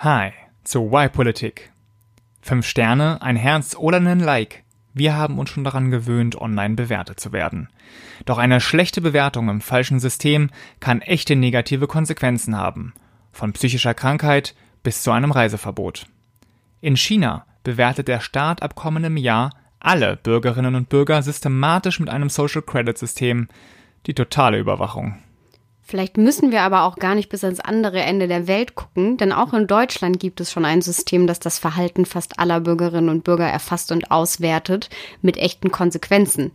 Hi zu Y-Politik. Fünf Sterne, ein Herz oder einen Like. Wir haben uns schon daran gewöhnt, online bewertet zu werden. Doch eine schlechte Bewertung im falschen System kann echte negative Konsequenzen haben. Von psychischer Krankheit bis zu einem Reiseverbot. In China bewertet der Staat ab kommendem Jahr alle Bürgerinnen und Bürger systematisch mit einem Social Credit System. Die totale Überwachung. Vielleicht müssen wir aber auch gar nicht bis ans andere Ende der Welt gucken, denn auch in Deutschland gibt es schon ein System, das das Verhalten fast aller Bürgerinnen und Bürger erfasst und auswertet mit echten Konsequenzen.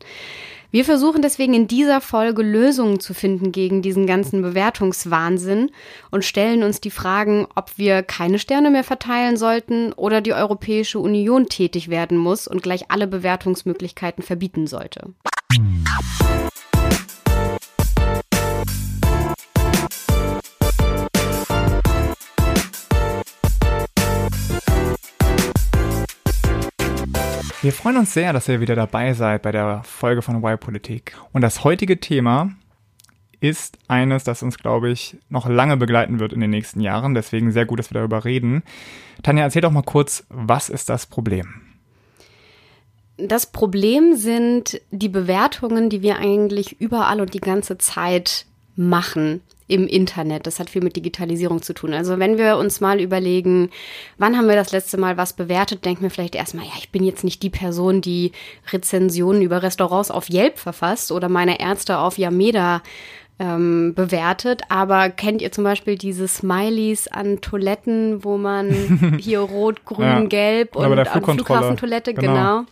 Wir versuchen deswegen in dieser Folge Lösungen zu finden gegen diesen ganzen Bewertungswahnsinn und stellen uns die Fragen, ob wir keine Sterne mehr verteilen sollten oder die Europäische Union tätig werden muss und gleich alle Bewertungsmöglichkeiten verbieten sollte. Wir freuen uns sehr, dass ihr wieder dabei seid bei der Folge von Y-Politik. Und das heutige Thema ist eines, das uns, glaube ich, noch lange begleiten wird in den nächsten Jahren. Deswegen sehr gut, dass wir darüber reden. Tanja, erzähl doch mal kurz, was ist das Problem? Das Problem sind die Bewertungen, die wir eigentlich überall und die ganze Zeit machen im Internet. Das hat viel mit Digitalisierung zu tun. Also wenn wir uns mal überlegen, wann haben wir das letzte Mal was bewertet, denken wir vielleicht erstmal, ja, ich bin jetzt nicht die Person, die Rezensionen über Restaurants auf Yelp verfasst oder meine Ärzte auf Yameda ähm, bewertet. Aber kennt ihr zum Beispiel diese Smileys an Toiletten, wo man hier rot, grün, ja, gelb und an Flughafentoilette, genau. genau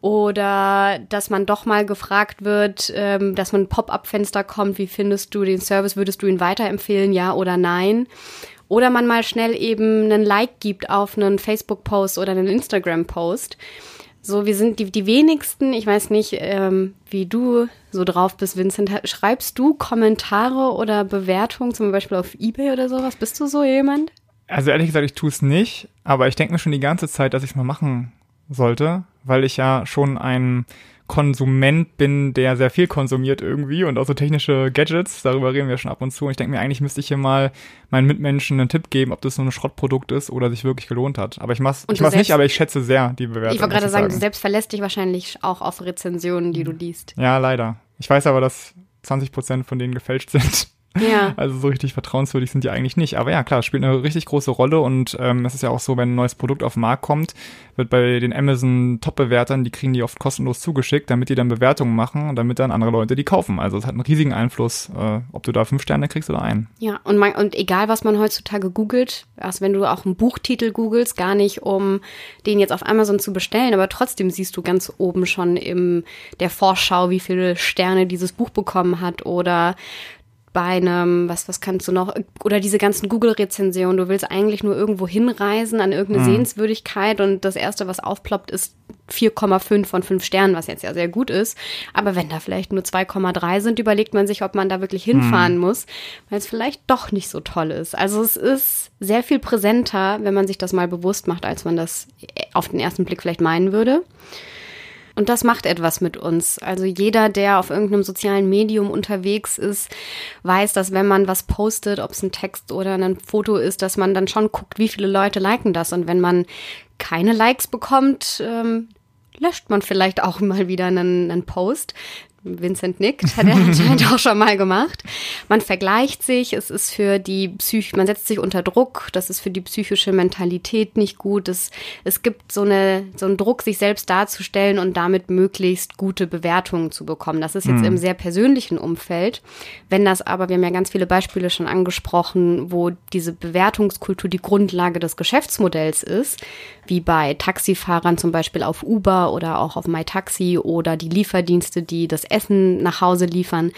oder dass man doch mal gefragt wird, ähm, dass man ein Pop-up-Fenster kommt, wie findest du den Service, würdest du ihn weiterempfehlen, ja oder nein? Oder man mal schnell eben einen Like gibt auf einen Facebook-Post oder einen Instagram-Post. So, wir sind die, die wenigsten, ich weiß nicht, ähm, wie du so drauf bist, Vincent. Schreibst du Kommentare oder Bewertungen, zum Beispiel auf Ebay oder sowas? Bist du so jemand? Also ehrlich gesagt, ich tue es nicht, aber ich denke mir schon die ganze Zeit, dass ich es mal machen sollte, weil ich ja schon ein Konsument bin, der sehr viel konsumiert irgendwie und auch so technische Gadgets, darüber reden wir schon ab und zu. Und ich denke mir, eigentlich müsste ich hier mal meinen Mitmenschen einen Tipp geben, ob das so ein Schrottprodukt ist oder sich wirklich gelohnt hat. Aber ich mach's, ich mach's nicht, aber ich schätze sehr die Bewertung. Ich wollte gerade sagen, sagen, du selbst verlässt dich wahrscheinlich auch auf Rezensionen, die du liest. Ja, leider. Ich weiß aber, dass 20 Prozent von denen gefälscht sind. Ja. Also so richtig vertrauenswürdig sind die eigentlich nicht. Aber ja, klar, spielt eine richtig große Rolle und ähm, es ist ja auch so, wenn ein neues Produkt auf den Markt kommt, wird bei den Amazon Top-Bewertern, die kriegen die oft kostenlos zugeschickt, damit die dann Bewertungen machen und damit dann andere Leute die kaufen. Also es hat einen riesigen Einfluss, äh, ob du da fünf Sterne kriegst oder einen. Ja, und, man, und egal, was man heutzutage googelt, also wenn du auch einen Buchtitel googelst, gar nicht, um den jetzt auf Amazon zu bestellen, aber trotzdem siehst du ganz oben schon in der Vorschau, wie viele Sterne dieses Buch bekommen hat oder bei einem, was, was kannst du noch, oder diese ganzen Google-Rezensionen, du willst eigentlich nur irgendwo hinreisen an irgendeine mhm. Sehenswürdigkeit und das erste, was aufploppt, ist 4,5 von 5 Sternen, was jetzt ja sehr gut ist. Aber wenn da vielleicht nur 2,3 sind, überlegt man sich, ob man da wirklich hinfahren mhm. muss, weil es vielleicht doch nicht so toll ist. Also es ist sehr viel präsenter, wenn man sich das mal bewusst macht, als man das auf den ersten Blick vielleicht meinen würde. Und das macht etwas mit uns. Also jeder, der auf irgendeinem sozialen Medium unterwegs ist, weiß, dass wenn man was postet, ob es ein Text oder ein Foto ist, dass man dann schon guckt, wie viele Leute liken das. Und wenn man keine Likes bekommt, ähm, löscht man vielleicht auch mal wieder einen, einen Post. Vincent nickt, hat er anscheinend auch schon mal gemacht. Man vergleicht sich, es ist für die Psych, man setzt sich unter Druck, das ist für die psychische Mentalität nicht gut. Es, es gibt so, eine, so einen Druck, sich selbst darzustellen und damit möglichst gute Bewertungen zu bekommen. Das ist jetzt mhm. im sehr persönlichen Umfeld. Wenn das aber, wir haben ja ganz viele Beispiele schon angesprochen, wo diese Bewertungskultur die Grundlage des Geschäftsmodells ist, wie bei Taxifahrern zum Beispiel auf Uber oder auch auf MyTaxi oder die Lieferdienste, die das Essen nach Hause liefern.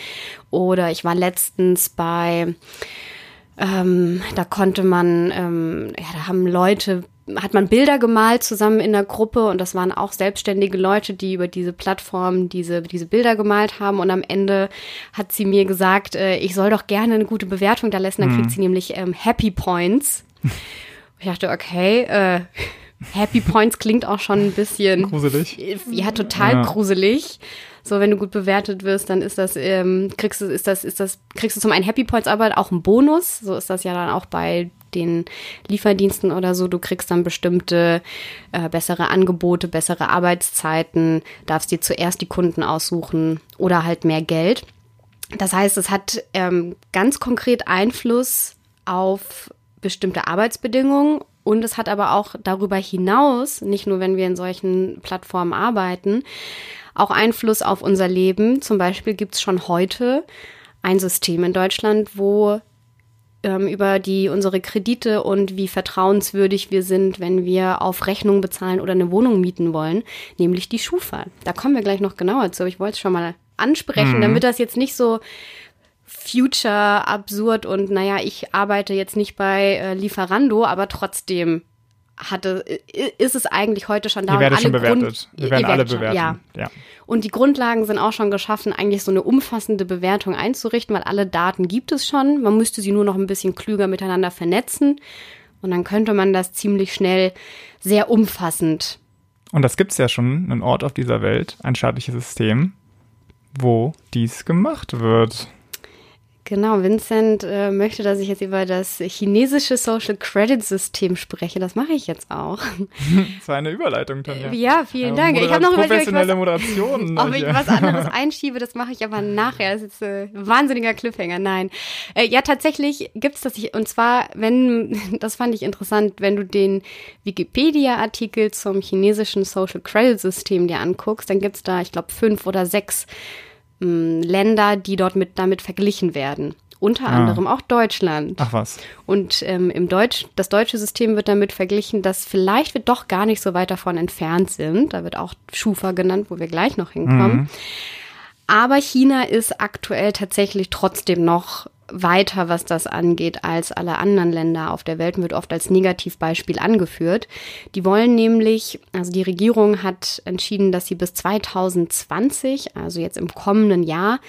Oder ich war letztens bei, ähm, da konnte man, ähm, ja, da haben Leute hat man Bilder gemalt zusammen in der Gruppe und das waren auch selbstständige Leute, die über diese Plattform diese, diese Bilder gemalt haben und am Ende hat sie mir gesagt, äh, ich soll doch gerne eine gute Bewertung da lassen, dann mhm. kriegt sie nämlich ähm, Happy Points. Ich dachte, okay, äh, Happy Points klingt auch schon ein bisschen gruselig. Ja, total ja. gruselig. So, wenn du gut bewertet wirst, dann ist das, ähm, kriegst du, ist das, ist das, kriegst du zum einen Happy Points, aber auch einen Bonus. So ist das ja dann auch bei den Lieferdiensten oder so. Du kriegst dann bestimmte äh, bessere Angebote, bessere Arbeitszeiten, darfst dir zuerst die Kunden aussuchen oder halt mehr Geld. Das heißt, es hat ähm, ganz konkret Einfluss auf bestimmte Arbeitsbedingungen und es hat aber auch darüber hinaus, nicht nur wenn wir in solchen Plattformen arbeiten, auch Einfluss auf unser Leben. Zum Beispiel gibt es schon heute ein System in Deutschland, wo ähm, über die unsere Kredite und wie vertrauenswürdig wir sind, wenn wir auf Rechnung bezahlen oder eine Wohnung mieten wollen, nämlich die Schufa. Da kommen wir gleich noch genauer zu. Ich wollte es schon mal ansprechen, mhm. damit das jetzt nicht so future absurd und naja, ich arbeite jetzt nicht bei äh, Lieferando, aber trotzdem hatte, ist es eigentlich heute schon da. Wir werden alle schon bewertet. Grund, wir werden alle bewertet. Ja. ja. Und die Grundlagen sind auch schon geschaffen, eigentlich so eine umfassende Bewertung einzurichten, weil alle Daten gibt es schon. Man müsste sie nur noch ein bisschen klüger miteinander vernetzen. Und dann könnte man das ziemlich schnell sehr umfassend. Und das gibt es ja schon, einen Ort auf dieser Welt, ein staatliches System, wo dies gemacht wird. Genau, Vincent äh, möchte, dass ich jetzt über das chinesische Social Credit System spreche. Das mache ich jetzt auch. Das war eine Überleitung, Tanja. Ja, vielen Dank. ich habe noch professionelle Moderation. Ob ich was anderes einschiebe, das mache ich aber nachher. Das ist ein äh, wahnsinniger Cliffhanger. Nein. Äh, ja, tatsächlich gibt's das. Und zwar, wenn, das fand ich interessant, wenn du den Wikipedia-Artikel zum chinesischen Social Credit System dir anguckst, dann gibt's da, ich glaube, fünf oder sechs ähm, Länder, die dort mit damit verglichen werden. Unter ah. anderem auch Deutschland. Ach was. Und ähm, im Deutsch, das deutsche System wird damit verglichen, dass vielleicht wir doch gar nicht so weit davon entfernt sind. Da wird auch Schufa genannt, wo wir gleich noch hinkommen. Mhm. Aber China ist aktuell tatsächlich trotzdem noch weiter, was das angeht, als alle anderen Länder auf der Welt wird oft als Negativbeispiel angeführt. Die wollen nämlich, also die Regierung hat entschieden, dass sie bis 2020, also jetzt im kommenden Jahr,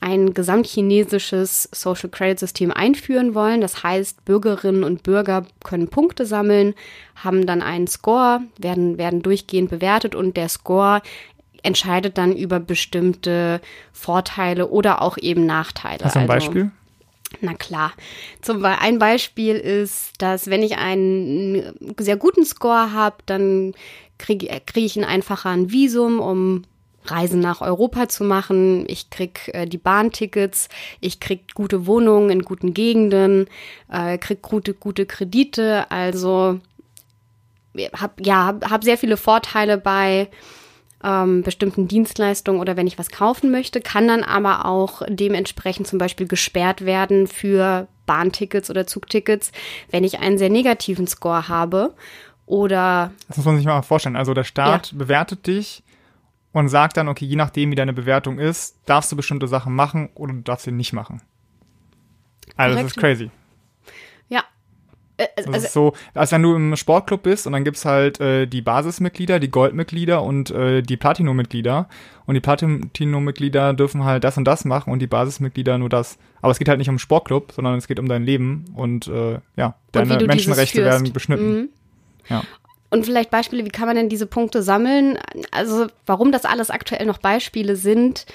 ein gesamtchinesisches Social Credit System einführen wollen. Das heißt, Bürgerinnen und Bürger können Punkte sammeln, haben dann einen Score, werden, werden durchgehend bewertet und der Score entscheidet dann über bestimmte Vorteile oder auch eben Nachteile. Hast du ein also, Beispiel? Na klar. Zum Beispiel ein Beispiel ist, dass wenn ich einen sehr guten Score habe, dann kriege krieg ich ein einfacher ein Visum, um Reisen nach Europa zu machen. Ich krieg äh, die Bahntickets, ich krieg gute Wohnungen in guten Gegenden, äh, krieg gute gute Kredite. Also hab ja hab sehr viele Vorteile bei ähm, bestimmten Dienstleistungen oder wenn ich was kaufen möchte, kann dann aber auch dementsprechend zum Beispiel gesperrt werden für Bahntickets oder Zugtickets, wenn ich einen sehr negativen Score habe. Oder. Das muss man sich mal vorstellen. Also der Staat ja. bewertet dich und sagt dann, okay, je nachdem, wie deine Bewertung ist, darfst du bestimmte Sachen machen oder du darfst sie nicht machen. Also Korrekt. das ist crazy. Äh, also, das ist so, als wenn du im Sportclub bist und dann gibt's halt äh, die Basismitglieder, die Goldmitglieder und äh, die Platinum-Mitglieder. Und die Platinum-Mitglieder dürfen halt das und das machen und die Basismitglieder nur das. Aber es geht halt nicht um Sportclub, sondern es geht um dein Leben und äh, ja, deine Menschenrechte werden beschnitten. Mhm. Ja. Und vielleicht Beispiele, wie kann man denn diese Punkte sammeln? Also warum das alles aktuell noch Beispiele sind,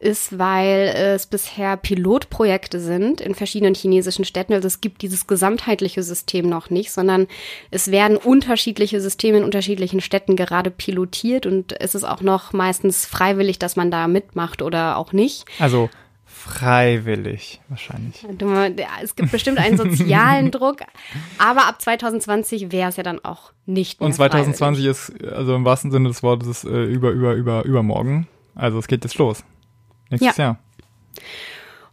ist, weil es bisher Pilotprojekte sind in verschiedenen chinesischen Städten. Also es gibt dieses gesamtheitliche System noch nicht, sondern es werden unterschiedliche Systeme in unterschiedlichen Städten gerade pilotiert und es ist auch noch meistens freiwillig, dass man da mitmacht oder auch nicht. Also freiwillig wahrscheinlich. Es gibt bestimmt einen sozialen Druck, aber ab 2020 wäre es ja dann auch nicht mehr Und 2020 freiwillig. ist also im wahrsten Sinne des Wortes äh, über über über übermorgen. Also es geht jetzt los. Nächstes ja. Jahr.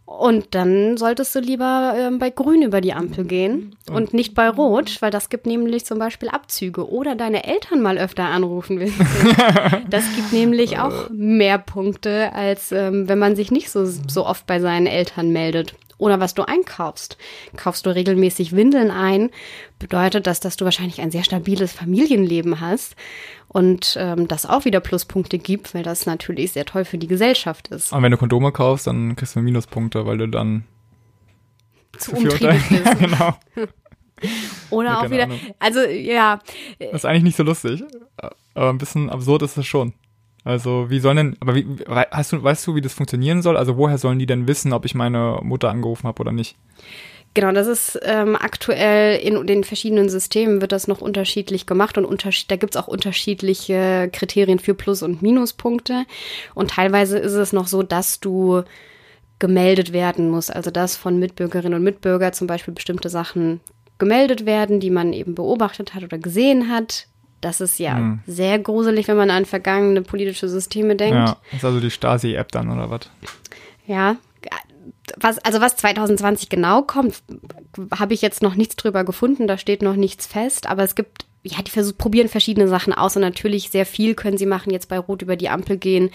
Und dann solltest du lieber äh, bei Grün über die Ampel gehen und nicht bei Rot, weil das gibt nämlich zum Beispiel Abzüge oder deine Eltern mal öfter anrufen willst. das gibt nämlich auch mehr Punkte, als ähm, wenn man sich nicht so, so oft bei seinen Eltern meldet oder was du einkaufst. Kaufst du regelmäßig Windeln ein, bedeutet das, dass du wahrscheinlich ein sehr stabiles Familienleben hast und ähm, das auch wieder Pluspunkte gibt, weil das natürlich sehr toll für die Gesellschaft ist. Und wenn du Kondome kaufst, dann kriegst du Minuspunkte, weil du dann zu, umtriebig bist. ja, genau. Oder ja, auch wieder, Ahnung. also ja. Das ist eigentlich nicht so lustig, aber ein bisschen absurd ist es schon. Also wie sollen denn, aber wie, hast du, weißt du, wie das funktionieren soll? Also woher sollen die denn wissen, ob ich meine Mutter angerufen habe oder nicht? Genau, das ist ähm, aktuell in den verschiedenen Systemen wird das noch unterschiedlich gemacht und unterschied da gibt's auch unterschiedliche Kriterien für Plus- und Minuspunkte. Und teilweise ist es noch so, dass du gemeldet werden musst. Also dass von Mitbürgerinnen und Mitbürgern zum Beispiel bestimmte Sachen gemeldet werden, die man eben beobachtet hat oder gesehen hat. Das ist ja Hm. sehr gruselig, wenn man an vergangene politische Systeme denkt. Ja, ist also die Stasi-App dann oder was? Ja. Was, also was 2020 genau kommt, habe ich jetzt noch nichts drüber gefunden, da steht noch nichts fest, aber es gibt, ja, die versuch, probieren verschiedene Sachen aus und natürlich sehr viel können sie machen, jetzt bei Rot über die Ampel gehen.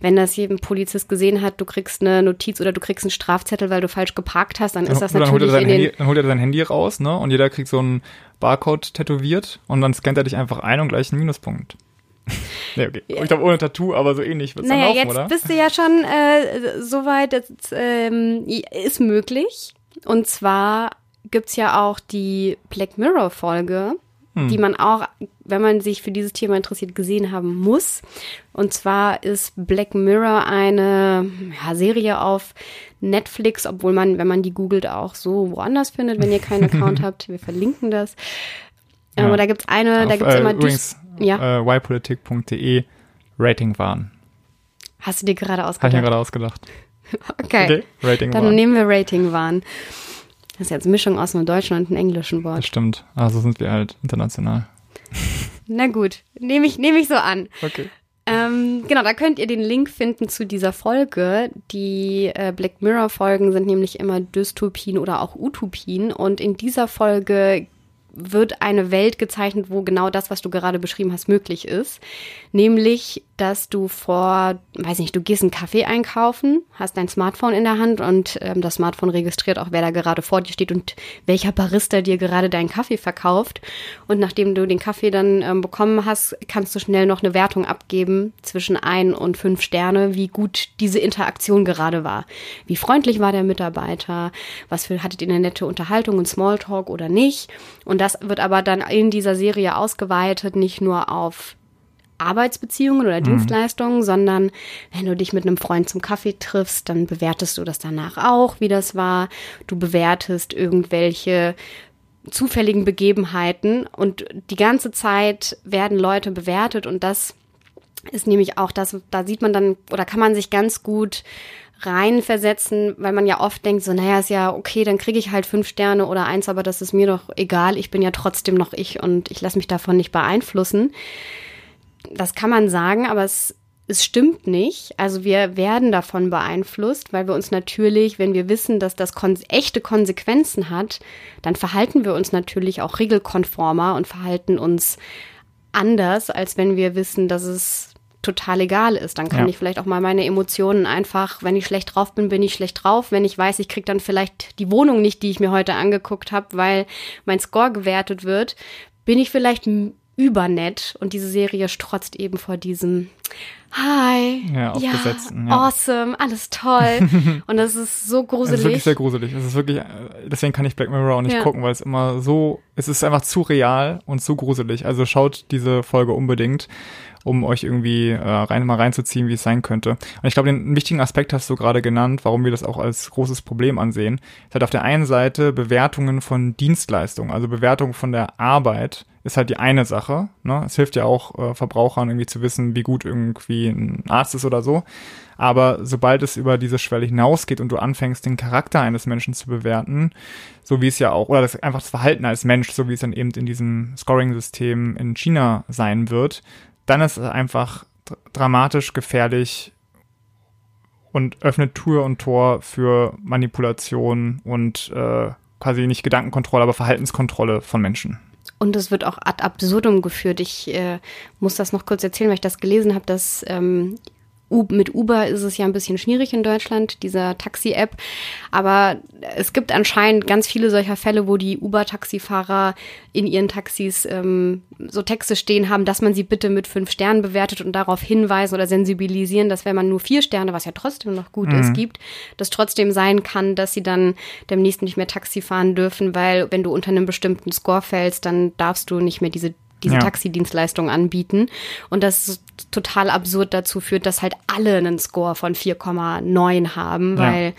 Wenn das jedem Polizist gesehen hat, du kriegst eine Notiz oder du kriegst einen Strafzettel, weil du falsch geparkt hast, dann ist das dann, holt natürlich den, Handy, dann holt er sein Handy raus, ne? Und jeder kriegt so einen Barcode tätowiert und dann scannt er dich einfach ein und gleich einen Minuspunkt. nee, okay. Ich glaube ohne Tattoo, aber so ähnlich wird's Naja, dann laufen, jetzt oder? bist du ja schon äh, so weit, das ähm, ist möglich. Und zwar gibt's ja auch die Black Mirror-Folge, Hm. die man auch, wenn man sich für dieses Thema interessiert, gesehen haben muss. Und zwar ist Black Mirror eine ja, Serie auf Netflix, obwohl man, wenn man die googelt, auch so woanders findet, wenn ihr keinen Account habt. Wir verlinken das. Ähm, Ja. Aber da gibt's eine, da Auf, gibt's äh, immer übrigens, ja. äh, ypolitik.de Rating waren. Hast du dir gerade Habe ich mir ausgedacht? gerade ausgedacht. Okay. Okay, Rating Dann waren. nehmen wir Rating-Wahn. Das ist jetzt Mischung aus einem deutschen und einem englischen Das Wort. stimmt. Also sind wir halt international. Na gut, nehme ich, nehme ich so an. Okay. Ähm, genau, da könnt ihr den Link finden zu dieser Folge. Die äh, Black Mirror-Folgen sind nämlich immer Dystopien oder auch Utopien. Und in dieser Folge wird eine Welt gezeichnet, wo genau das, was du gerade beschrieben hast, möglich ist. Nämlich, dass du vor, weiß nicht, du gehst einen Kaffee einkaufen, hast dein Smartphone in der Hand und ähm, das Smartphone registriert auch, wer da gerade vor dir steht und welcher Barista dir gerade deinen Kaffee verkauft. Und nachdem du den Kaffee dann ähm, bekommen hast, kannst du schnell noch eine Wertung abgeben zwischen ein und fünf Sterne, wie gut diese Interaktion gerade war. Wie freundlich war der Mitarbeiter? Was für, hattet ihr eine nette Unterhaltung und Smalltalk oder nicht? Und das wird aber dann in dieser Serie ausgeweitet, nicht nur auf Arbeitsbeziehungen oder Dienstleistungen, sondern wenn du dich mit einem Freund zum Kaffee triffst, dann bewertest du das danach auch, wie das war. Du bewertest irgendwelche zufälligen Begebenheiten und die ganze Zeit werden Leute bewertet und das ist nämlich auch das, da sieht man dann oder kann man sich ganz gut reinversetzen, weil man ja oft denkt, so, naja, ist ja okay, dann kriege ich halt fünf Sterne oder eins, aber das ist mir doch egal, ich bin ja trotzdem noch ich und ich lasse mich davon nicht beeinflussen. Das kann man sagen, aber es, es stimmt nicht. Also wir werden davon beeinflusst, weil wir uns natürlich, wenn wir wissen, dass das kon echte Konsequenzen hat, dann verhalten wir uns natürlich auch regelkonformer und verhalten uns anders, als wenn wir wissen, dass es total egal ist. Dann kann Ja. ich vielleicht auch mal meine Emotionen einfach, wenn ich schlecht drauf bin, bin ich schlecht drauf. Wenn ich weiß, ich krieg dann vielleicht die Wohnung nicht, die ich mir heute angeguckt habe, weil mein Score gewertet wird, bin ich vielleicht übernett und diese Serie strotzt eben vor diesem Hi, Ja, aufgesetzten, ja. awesome, alles toll. und das ist so Es ist wirklich gruselig. sehr gruselig. Es ist wirklich, äh, deswegen kann ich Black Mirror auch nicht Ja. gucken, weil es immer so, es ist einfach zu real und zu gruselig. Also schaut diese Folge unbedingt, um euch irgendwie äh, rein mal reinzuziehen, wie es sein könnte. Und ich glaube, den wichtigen Aspekt hast du gerade genannt, warum wir das auch als großes Problem ansehen. Es hat auf der einen Seite Bewertungen von Dienstleistungen, also Bewertungen von der Arbeit ist halt die eine Sache. Ne? Es hilft ja auch äh, Verbrauchern irgendwie zu wissen, wie gut irgendwie ein Arzt ist oder so. Aber sobald es über diese Schwelle hinausgeht und du anfängst, den Charakter eines Menschen zu bewerten, so wie es ja auch, oder das, einfach das Verhalten als Mensch, so wie es dann eben in diesem Scoring-System in China sein wird, dann ist es einfach dr dramatisch gefährlich und öffnet Tür und Tor für Manipulation und äh, quasi nicht Gedankenkontrolle, aber Verhaltenskontrolle von Menschen. Und es wird auch ad absurdum geführt. Ich äh, muss das noch kurz erzählen, weil ich das gelesen habe, dass ähm, mit Uber ist es ja ein bisschen schwierig in Deutschland, dieser Taxi-App. Aber es gibt anscheinend ganz viele solcher Fälle, wo die Uber-Taxifahrer in ihren Taxis ähm, so Texte stehen haben, dass man sie bitte mit fünf Sternen bewertet und darauf hinweisen oder sensibilisieren, dass wenn man nur vier Sterne, was ja trotzdem noch gut ist, gibt, das trotzdem sein kann, dass sie dann demnächst nicht mehr Taxi fahren dürfen, weil wenn du unter einem bestimmten Score fällst, dann darfst du nicht mehr diese diese Ja. Taxidienstleistung anbieten. Und das total absurd dazu führt, dass halt alle einen Score von 4,9 haben, Ja. weil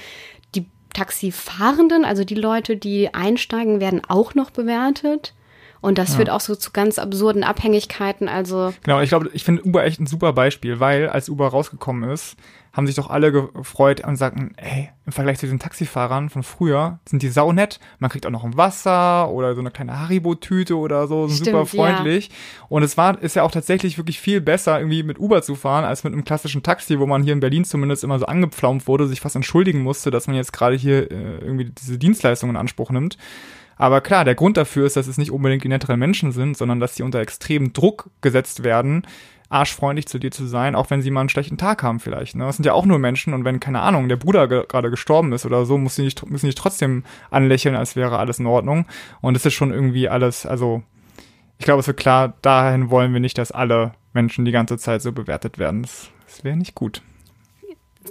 die Taxifahrenden, also die Leute, die einsteigen, werden auch noch bewertet. Und das Ja. führt auch so zu ganz absurden Abhängigkeiten. Also Genau, ich glaube, ich finde Uber echt ein super Beispiel, weil als Uber rausgekommen ist, haben sich doch alle gefreut und sagten, ey, im Vergleich zu diesen Taxifahrern von früher sind die saunett. Man kriegt auch noch ein Wasser oder so eine kleine Haribo-Tüte oder so, sind super Stimmt, ja. freundlich. Und es war, ist ja auch tatsächlich wirklich viel besser, irgendwie mit Uber zu fahren, als mit einem klassischen Taxi, wo man hier in Berlin zumindest immer so angepflaumt wurde, sich fast entschuldigen musste, dass man jetzt gerade hier äh, irgendwie diese Dienstleistungen in Anspruch nimmt. Aber klar, der Grund dafür ist, dass es nicht unbedingt die netteren Menschen sind, sondern dass sie unter extremen Druck gesetzt werden, arschfreundlich zu dir zu sein, auch wenn sie mal einen schlechten Tag haben vielleicht. Ne? Das sind ja auch nur Menschen und wenn, keine Ahnung, der Bruder ge gerade gestorben ist oder so, muss sie nicht, müssen nicht trotzdem anlächeln, als wäre alles in Ordnung. Und es ist schon irgendwie alles, also ich glaube, es wird klar, dahin wollen wir nicht, dass alle Menschen die ganze Zeit so bewertet werden. Das, das wäre nicht gut.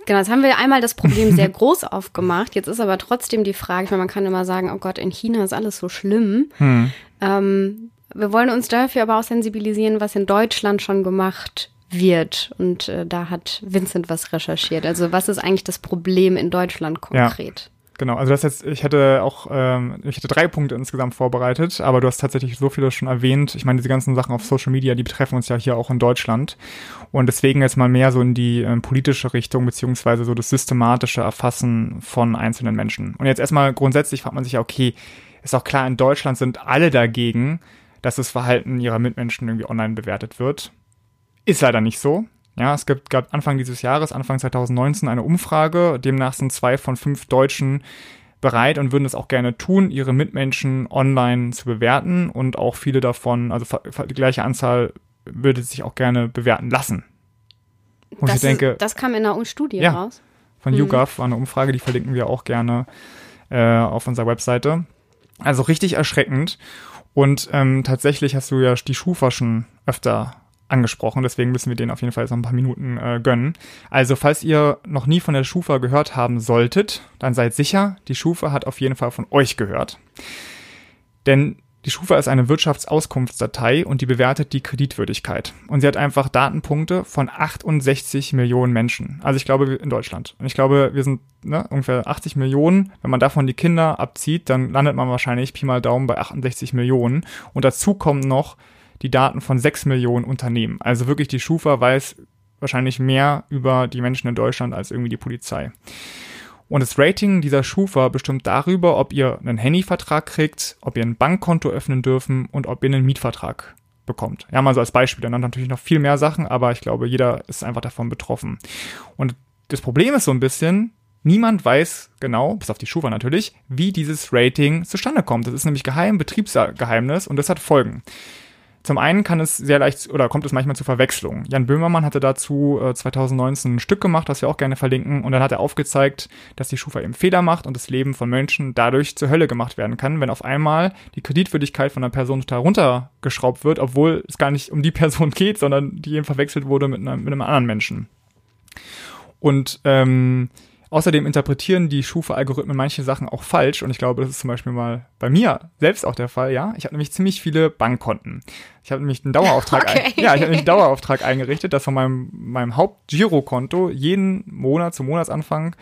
Genau, jetzt haben wir einmal das Problem sehr groß aufgemacht. Jetzt ist aber trotzdem die Frage, ich meine, man kann immer sagen, oh Gott, in China ist alles so schlimm. Hm. Ähm, wir wollen uns dafür aber auch sensibilisieren, was in Deutschland schon gemacht wird. Und äh, da hat Vincent was recherchiert. Also was ist eigentlich das Problem in Deutschland konkret? Genau, also das jetzt, ich hätte auch, ähm, ich hätte drei Punkte insgesamt vorbereitet, aber du hast tatsächlich so viele schon erwähnt. Ich meine, diese ganzen Sachen auf Social Media, die betreffen uns ja hier auch in Deutschland. Und deswegen jetzt mal mehr so in die ähm, politische Richtung, beziehungsweise so das systematische Erfassen von einzelnen Menschen. Und jetzt erstmal grundsätzlich fragt man sich ja, okay, ist auch klar, in Deutschland sind alle dagegen, dass das Verhalten ihrer Mitmenschen irgendwie online bewertet wird. Ist leider nicht so. Ja, es gibt, gab Anfang dieses Jahres, Anfang 2019, eine Umfrage. Demnach sind zwei von fünf Deutschen bereit und würden es auch gerne tun, ihre Mitmenschen online zu bewerten und auch viele davon, also die gleiche Anzahl würde sich auch gerne bewerten lassen. Und Das, ich denke, ist, das kam in einer Studie Ja. raus. von Mhm. YouGov war eine Umfrage, die verlinken wir auch gerne äh, auf unserer Webseite. Also richtig erschreckend. Und ähm, tatsächlich hast du ja die Schufa schon öfter angesprochen, deswegen müssen wir denen auf jeden Fall jetzt noch ein paar Minuten äh, gönnen. Also, falls ihr noch nie von der Schufa gehört haben solltet, dann seid sicher, die Schufa hat auf jeden Fall von euch gehört. Denn die Schufa ist eine Wirtschaftsauskunftsdatei und die bewertet die Kreditwürdigkeit. Und sie hat einfach Datenpunkte von 68 Millionen Menschen. Also ich glaube in Deutschland. Und ich glaube, wir sind ne, ungefähr 80 Millionen. Wenn man davon die Kinder abzieht, dann landet man wahrscheinlich Pi mal Daumen bei 68 Millionen. Und dazu kommen noch die Daten von 6 Millionen Unternehmen. Also wirklich die Schufa weiß wahrscheinlich mehr über die Menschen in Deutschland als irgendwie die Polizei. Und das Rating dieser Schufa bestimmt darüber, ob ihr einen Handyvertrag kriegt, ob ihr ein Bankkonto öffnen dürfen und ob ihr einen Mietvertrag bekommt. Ja, mal so als Beispiel. Dann natürlich noch viel mehr Sachen, aber ich glaube, jeder ist einfach davon betroffen. Und das Problem ist so ein bisschen, niemand weiß genau, bis auf die Schufa natürlich, wie dieses Rating zustande kommt. Das ist nämlich geheim, Betriebsgeheimnis und das hat Folgen. Zum einen kann es sehr leicht oder kommt es manchmal zu Verwechslungen. Jan Böhmermann hatte dazu äh, 2019 ein Stück gemacht, das wir auch gerne verlinken, und dann hat er aufgezeigt, dass die Schufa eben Fehler macht und das Leben von Menschen dadurch zur Hölle gemacht werden kann, wenn auf einmal die Kreditwürdigkeit von einer Person total runtergeschraubt wird, obwohl es gar nicht um die Person geht, sondern die eben verwechselt wurde mit, einer, mit einem anderen Menschen. Und ähm, Außerdem interpretieren die Schufa-Algorithmen manche Sachen auch falsch und ich glaube, das ist zum Beispiel mal bei mir selbst auch der Fall, ja. Ich habe nämlich ziemlich viele Bankkonten. Ich habe nämlich einen Dauerauftrag, Okay. ein, ja, ich habe nämlich einen Dauerauftrag eingerichtet, dass von meinem, meinem Hauptgirokonto jeden Monat zum Monatsanfang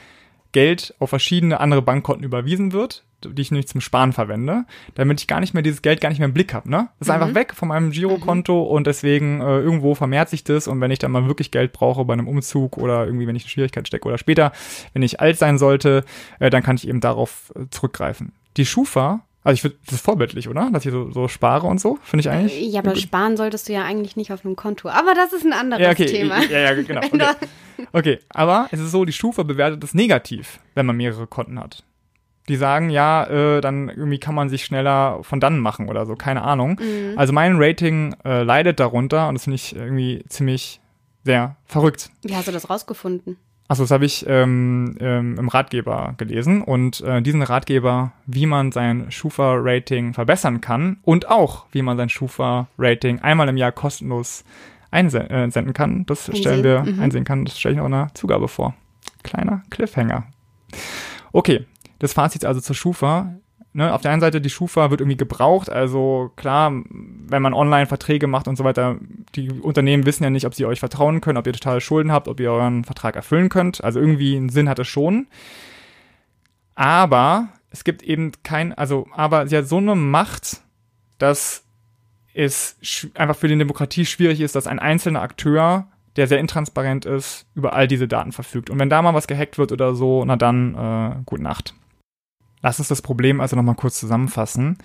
Geld auf verschiedene andere Bankkonten überwiesen wird, die ich nämlich zum Sparen verwende, damit ich gar nicht mehr dieses Geld gar nicht mehr im Blick habe. Ne? Das ist einfach weg von meinem Girokonto und deswegen äh, irgendwo vermehrt sich das und wenn ich dann mal wirklich Geld brauche bei einem Umzug oder irgendwie, wenn ich in Schwierigkeit stecke oder später, wenn ich alt sein sollte, äh, dann kann ich eben darauf äh, zurückgreifen. Die Schufa, also ich finde, das ist vorbildlich, oder? Dass ich so, so spare und so, finde ich eigentlich. Ja, aber sparen solltest du ja eigentlich nicht auf einem Konto. Aber das ist ein anderes Ja, okay. Thema. Ja, ja, genau. Okay. okay, aber es ist so, die Schufa bewertet es negativ, wenn man mehrere Konten hat. Die sagen, ja, äh, dann irgendwie kann man sich schneller von dann machen oder so, keine Ahnung. Mhm. Also mein Rating äh, leidet darunter und das finde ich irgendwie ziemlich sehr verrückt. Wie hast du das rausgefunden? Achso, das habe ich ähm, ähm, im Ratgeber gelesen und äh, diesen Ratgeber, wie man sein Schufa-Rating verbessern kann und auch, wie man sein Schufa-Rating einmal im Jahr kostenlos einsenden äh, kann, das stellen wir, Mhm. einsehen kann, das stelle ich noch in der Zugabe vor. Kleiner Cliffhanger. Okay, das Fazit also zur Schufa. Ne, auf der einen Seite, die Schufa wird irgendwie gebraucht, also klar, wenn man online Verträge macht und so weiter, die Unternehmen wissen ja nicht, ob sie euch vertrauen können, ob ihr total Schulden habt, ob ihr euren Vertrag erfüllen könnt. Also irgendwie einen Sinn hat es schon. Aber es gibt eben kein, also, aber sie hat so eine Macht, dass es einfach für die Demokratie schwierig ist, dass ein einzelner Akteur, der sehr intransparent ist, über all diese Daten verfügt. Und wenn da mal was gehackt wird oder so, na dann, äh, gute Nacht. Lass uns das Problem also nochmal kurz zusammenfassen.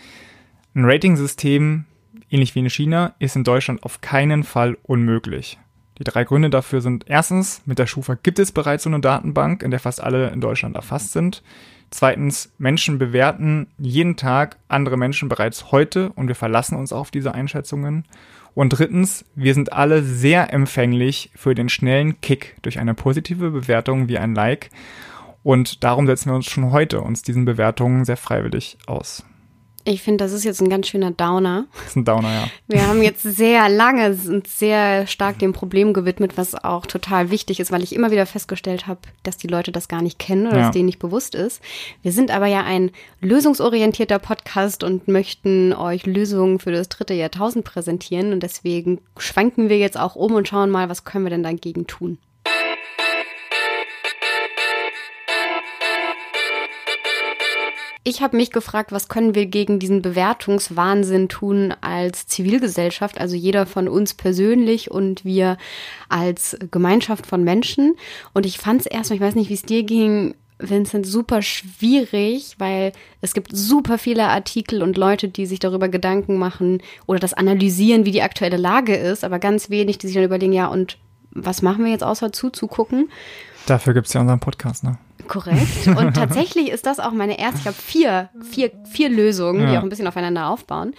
Ein Ratingsystem, ähnlich wie in China, ist in Deutschland auf keinen Fall unmöglich. Die drei Gründe dafür sind erstens, mit der Schufa gibt es bereits so eine Datenbank, in der fast alle in Deutschland erfasst sind. Zweitens, Menschen bewerten jeden Tag andere Menschen bereits heute und wir verlassen uns auf diese Einschätzungen. Und drittens, wir sind alle sehr empfänglich für den schnellen Kick durch eine positive Bewertung wie ein Like. Und darum setzen wir uns schon heute uns diesen Bewertungen sehr freiwillig aus. Ich finde, das ist jetzt ein ganz schöner Downer. Das ist ein Downer, ja. Wir haben jetzt sehr lange und sehr stark dem Problem gewidmet, was auch total wichtig ist, weil ich immer wieder festgestellt habe, dass die Leute das gar nicht kennen oder ja. dass denen nicht bewusst ist. Wir sind aber ja ein lösungsorientierter Podcast und möchten euch Lösungen für das dritte Jahrtausend präsentieren. Und deswegen schwanken wir jetzt auch um und schauen mal, was können wir denn dagegen tun. Ich habe mich gefragt, was können wir gegen diesen Bewertungswahnsinn tun als Zivilgesellschaft, also jeder von uns persönlich und wir als Gemeinschaft von Menschen. Und ich fand es erstmal, ich weiß nicht, wie es dir ging, Vincent, super schwierig, weil es gibt super viele Artikel und Leute, die sich darüber Gedanken machen oder das analysieren, wie die aktuelle Lage ist, aber ganz wenig, die sich dann überlegen, ja, und was machen wir jetzt außer zuzugucken? Dafür gibt es ja unseren Podcast, ne? Korrekt. Und tatsächlich ist das auch meine erste, ich habe vier, vier, vier Lösungen, ja. die auch ein bisschen aufeinander aufbauen.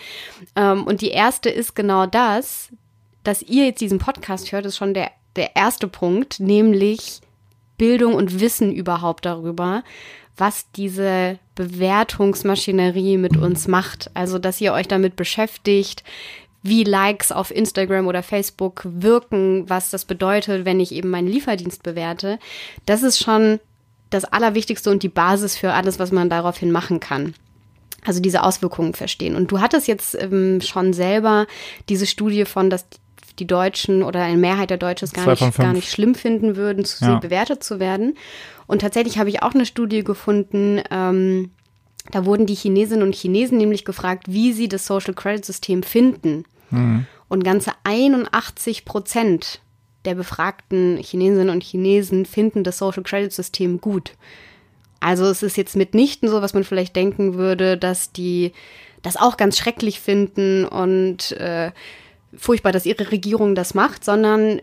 Ähm, und die erste ist genau das, dass ihr jetzt diesen Podcast hört, ist schon der, der erste Punkt, nämlich Bildung und Wissen überhaupt darüber, was diese Bewertungsmaschinerie mit uns macht. Also, dass ihr euch damit beschäftigt, wie Likes auf Instagram oder Facebook wirken, was das bedeutet, wenn ich eben meinen Lieferdienst bewerte. Das ist schon das Allerwichtigste und die Basis für alles, was man daraufhin machen kann. Also diese Auswirkungen verstehen. Und du hattest jetzt ähm, schon selber diese Studie von, dass die Deutschen oder eine Mehrheit der Deutschen es gar nicht, gar nicht schlimm finden würden, zu ja. bewertet zu werden. Und tatsächlich habe ich auch eine Studie gefunden, ähm, da wurden die Chinesinnen und Chinesen nämlich gefragt, wie sie das Social Credit System finden. Mhm. Und ganze 81 Prozent der befragten Chinesinnen und Chinesen finden das Social Credit System gut. Also es ist jetzt mitnichten so, was man vielleicht denken würde, dass die das auch ganz schrecklich finden und äh, furchtbar, dass ihre Regierung das macht, sondern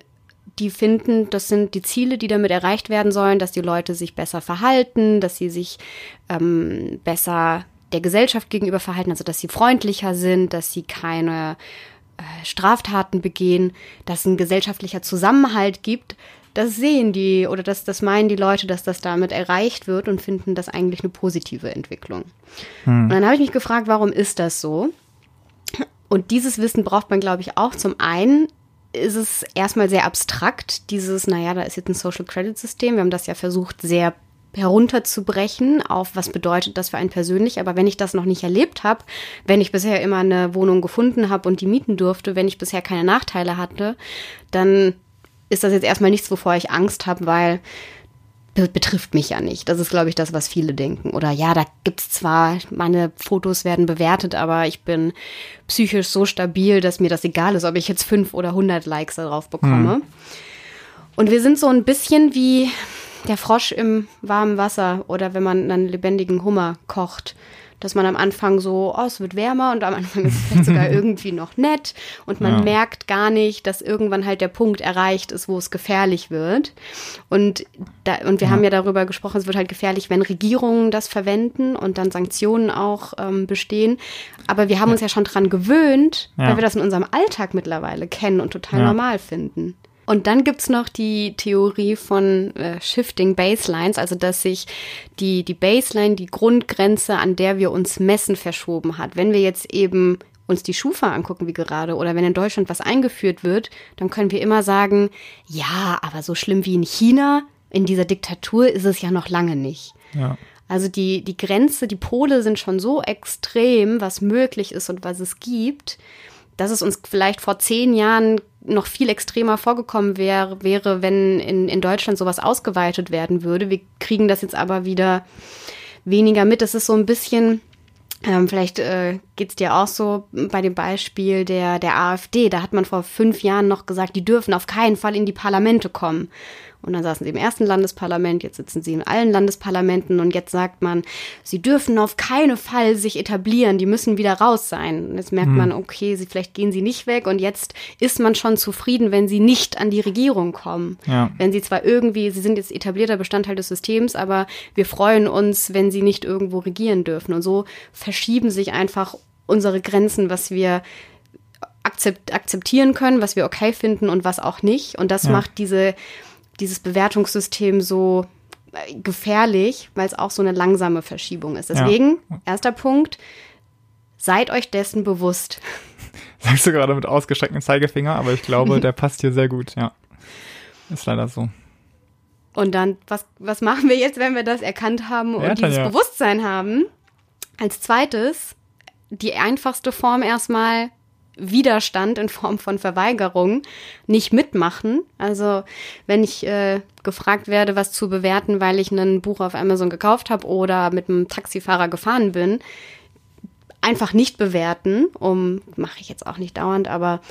die finden, das sind die Ziele, die damit erreicht werden sollen, dass die Leute sich besser verhalten, dass sie sich ähm, besser der Gesellschaft gegenüber verhalten, also dass sie freundlicher sind, dass sie keine Straftaten begehen, dass es ein gesellschaftlicher Zusammenhalt gibt, das sehen die oder das, das meinen die Leute, dass das damit erreicht wird und finden das eigentlich eine positive Entwicklung. Hm. Und dann habe ich mich gefragt, warum ist das so? Und dieses Wissen braucht man, glaube ich, auch. Zum einen ist es erstmal sehr abstrakt, dieses, naja, da ist jetzt ein Social Credit System. Wir haben das ja versucht, sehr herunterzubrechen auf, was bedeutet das für einen persönlich. Aber wenn ich das noch nicht erlebt habe, wenn ich bisher immer eine Wohnung gefunden habe und die mieten durfte, wenn ich bisher keine Nachteile hatte, dann ist das jetzt erstmal nichts, wovor ich Angst habe, weil betrifft mich ja nicht. Das ist, glaube ich, das, was viele denken. Oder ja, da gibt's zwar, meine Fotos werden bewertet, aber ich bin psychisch so stabil, dass mir das egal ist, ob ich jetzt fünf oder hundert Likes darauf bekomme. Hm. Und wir sind so ein bisschen wie, der Frosch im warmen Wasser oder wenn man einen lebendigen Hummer kocht, dass man am Anfang so, oh, es wird wärmer und am Anfang ist es vielleicht sogar irgendwie noch nett und man ja. merkt gar nicht, dass irgendwann halt der Punkt erreicht ist, wo es gefährlich wird. Und, da, und wir ja. haben ja darüber gesprochen, es wird halt gefährlich, wenn Regierungen das verwenden und dann Sanktionen auch ähm, bestehen. Aber wir haben ja. uns ja schon dran gewöhnt, weil wir das in unserem Alltag mittlerweile kennen und total normal finden. Und dann gibt's noch die Theorie von äh, Shifting Baselines, also dass sich die, die Baseline, die Grundgrenze, an der wir uns messen, verschoben hat. Wenn wir jetzt eben uns die Schufa angucken wie gerade oder wenn in Deutschland was eingeführt wird, dann können wir immer sagen, ja, aber so schlimm wie in China, in dieser Diktatur ist es ja noch lange nicht. Ja. Also die, die Grenze, die Pole sind schon so extrem, was möglich ist und was es gibt, dass es uns vielleicht vor zehn Jahren noch viel extremer vorgekommen wäre, wäre, wenn in, in Deutschland sowas ausgeweitet werden würde. Wir kriegen das jetzt aber wieder weniger mit. Das ist so ein bisschen, ähm, vielleicht äh, geht's dir auch so bei dem Beispiel der, der AfD. Da hat man vor fünf Jahren noch gesagt, die dürfen auf keinen Fall in die Parlamente kommen. Und dann saßen sie im ersten Landesparlament, jetzt sitzen sie in allen Landesparlamenten und jetzt sagt man, sie dürfen auf keinen Fall sich etablieren, die müssen wieder raus sein. Und jetzt merkt hm. man, okay, sie, vielleicht gehen sie nicht weg und jetzt ist man schon zufrieden, wenn sie nicht an die Regierung kommen. Ja. Wenn sie zwar irgendwie, sie sind jetzt etablierter Bestandteil des Systems, aber wir freuen uns, wenn sie nicht irgendwo regieren dürfen. Und so verschieben sich einfach unsere Grenzen, was wir akzeptieren können, was wir okay finden und was auch nicht. Und das ja. macht diese dieses Bewertungssystem so äh, gefährlich, weil es auch so eine langsame Verschiebung ist. Deswegen, ja. erster Punkt, seid euch dessen bewusst. Sagst du gerade mit ausgestrecktem Zeigefinger, aber ich glaube, der passt hier sehr gut, ja. Ist leider so. Und dann, was, was machen wir jetzt, wenn wir das erkannt haben und ja, dieses ja. Bewusstsein haben? Als zweites, die einfachste Form erstmal, Widerstand in Form von Verweigerung nicht mitmachen. Also wenn ich äh, gefragt werde, was zu bewerten, weil ich ein Buch auf Amazon gekauft habe oder mit einem Taxifahrer gefahren bin, einfach nicht bewerten, um mache ich jetzt auch nicht dauernd, aber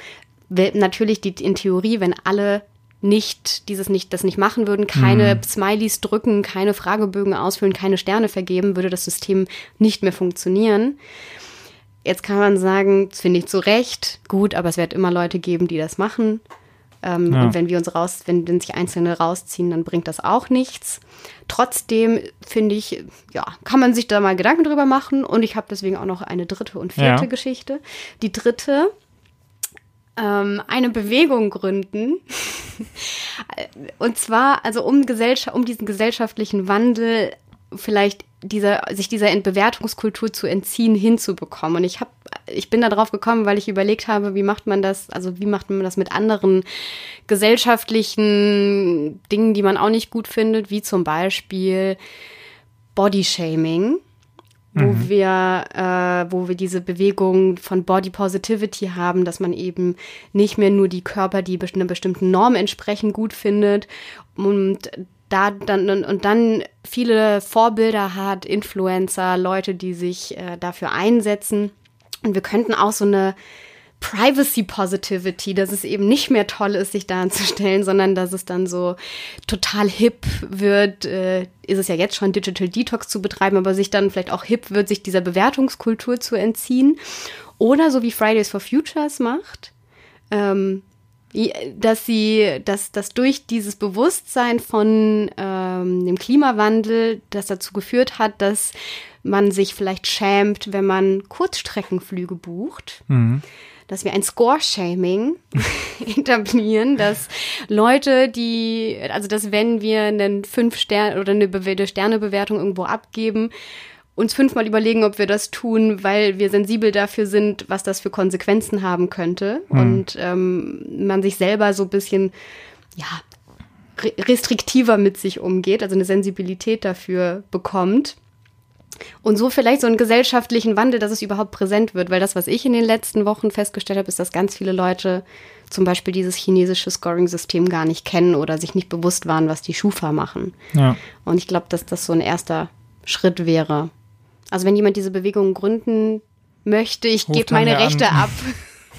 natürlich die in Theorie, wenn alle nicht dieses nicht das nicht machen würden, keine mhm. Smileys drücken, keine Fragebögen ausfüllen, keine Sterne vergeben, würde das System nicht mehr funktionieren. Jetzt kann man sagen, das finde ich zu Recht gut, aber es wird immer Leute geben, die das machen. Ähm, ja. Und wenn wir uns raus, wenn, wenn sich Einzelne rausziehen, dann bringt das auch nichts. Trotzdem finde ich, ja, kann man sich da mal Gedanken drüber machen. Und ich habe deswegen auch noch eine dritte und vierte ja. Geschichte. Die dritte, ähm, eine Bewegung gründen. und zwar, also um, Gesellschaft, um diesen gesellschaftlichen Wandel vielleicht dieser, sich dieser Entbewertungskultur zu entziehen, hinzubekommen. Und ich habe, ich bin da drauf gekommen, weil ich überlegt habe, wie macht man das, also wie macht man das mit anderen gesellschaftlichen Dingen, die man auch nicht gut findet, wie zum Beispiel Bodyshaming wo mhm. wir, äh, wo wir diese Bewegung von Body Positivity haben, dass man eben nicht mehr nur die Körper, die einer bestimmten Norm entsprechen, gut findet und da dann und dann viele Vorbilder hat, Influencer, Leute, die sich äh, dafür einsetzen. Und wir könnten auch so eine Privacy Positivity, dass es eben nicht mehr toll ist, sich da anzustellen, sondern dass es dann so total hip wird, äh, ist es ja jetzt schon Digital Detox zu betreiben, aber sich dann vielleicht auch hip wird, sich dieser Bewertungskultur zu entziehen. Oder so wie Fridays for Futures macht, ähm, dass sie, dass, dass durch dieses Bewusstsein von ähm, dem Klimawandel, das dazu geführt hat, dass man sich vielleicht schämt, wenn man Kurzstreckenflüge bucht. Mhm. Dass wir ein Score-Shaming etablieren, dass Leute, die, also dass wenn wir einen fünf Sterne oder eine Sternebewertung irgendwo abgeben, uns fünfmal überlegen, ob wir das tun, weil wir sensibel dafür sind, was das für Konsequenzen haben könnte. Mhm. Und ähm, man sich selber so ein bisschen, ja, restriktiver mit sich umgeht, also eine Sensibilität dafür bekommt. Und so vielleicht so einen gesellschaftlichen Wandel, dass es überhaupt präsent wird. Weil das, was ich in den letzten Wochen festgestellt habe, ist, dass ganz viele Leute zum Beispiel dieses chinesische Scoring-System gar nicht kennen oder sich nicht bewusst waren, was die Schufa machen. Ja. Und ich glaube, dass das so ein erster Schritt wäre, also wenn jemand diese Bewegung gründen möchte, ich gebe meine Rechte ab.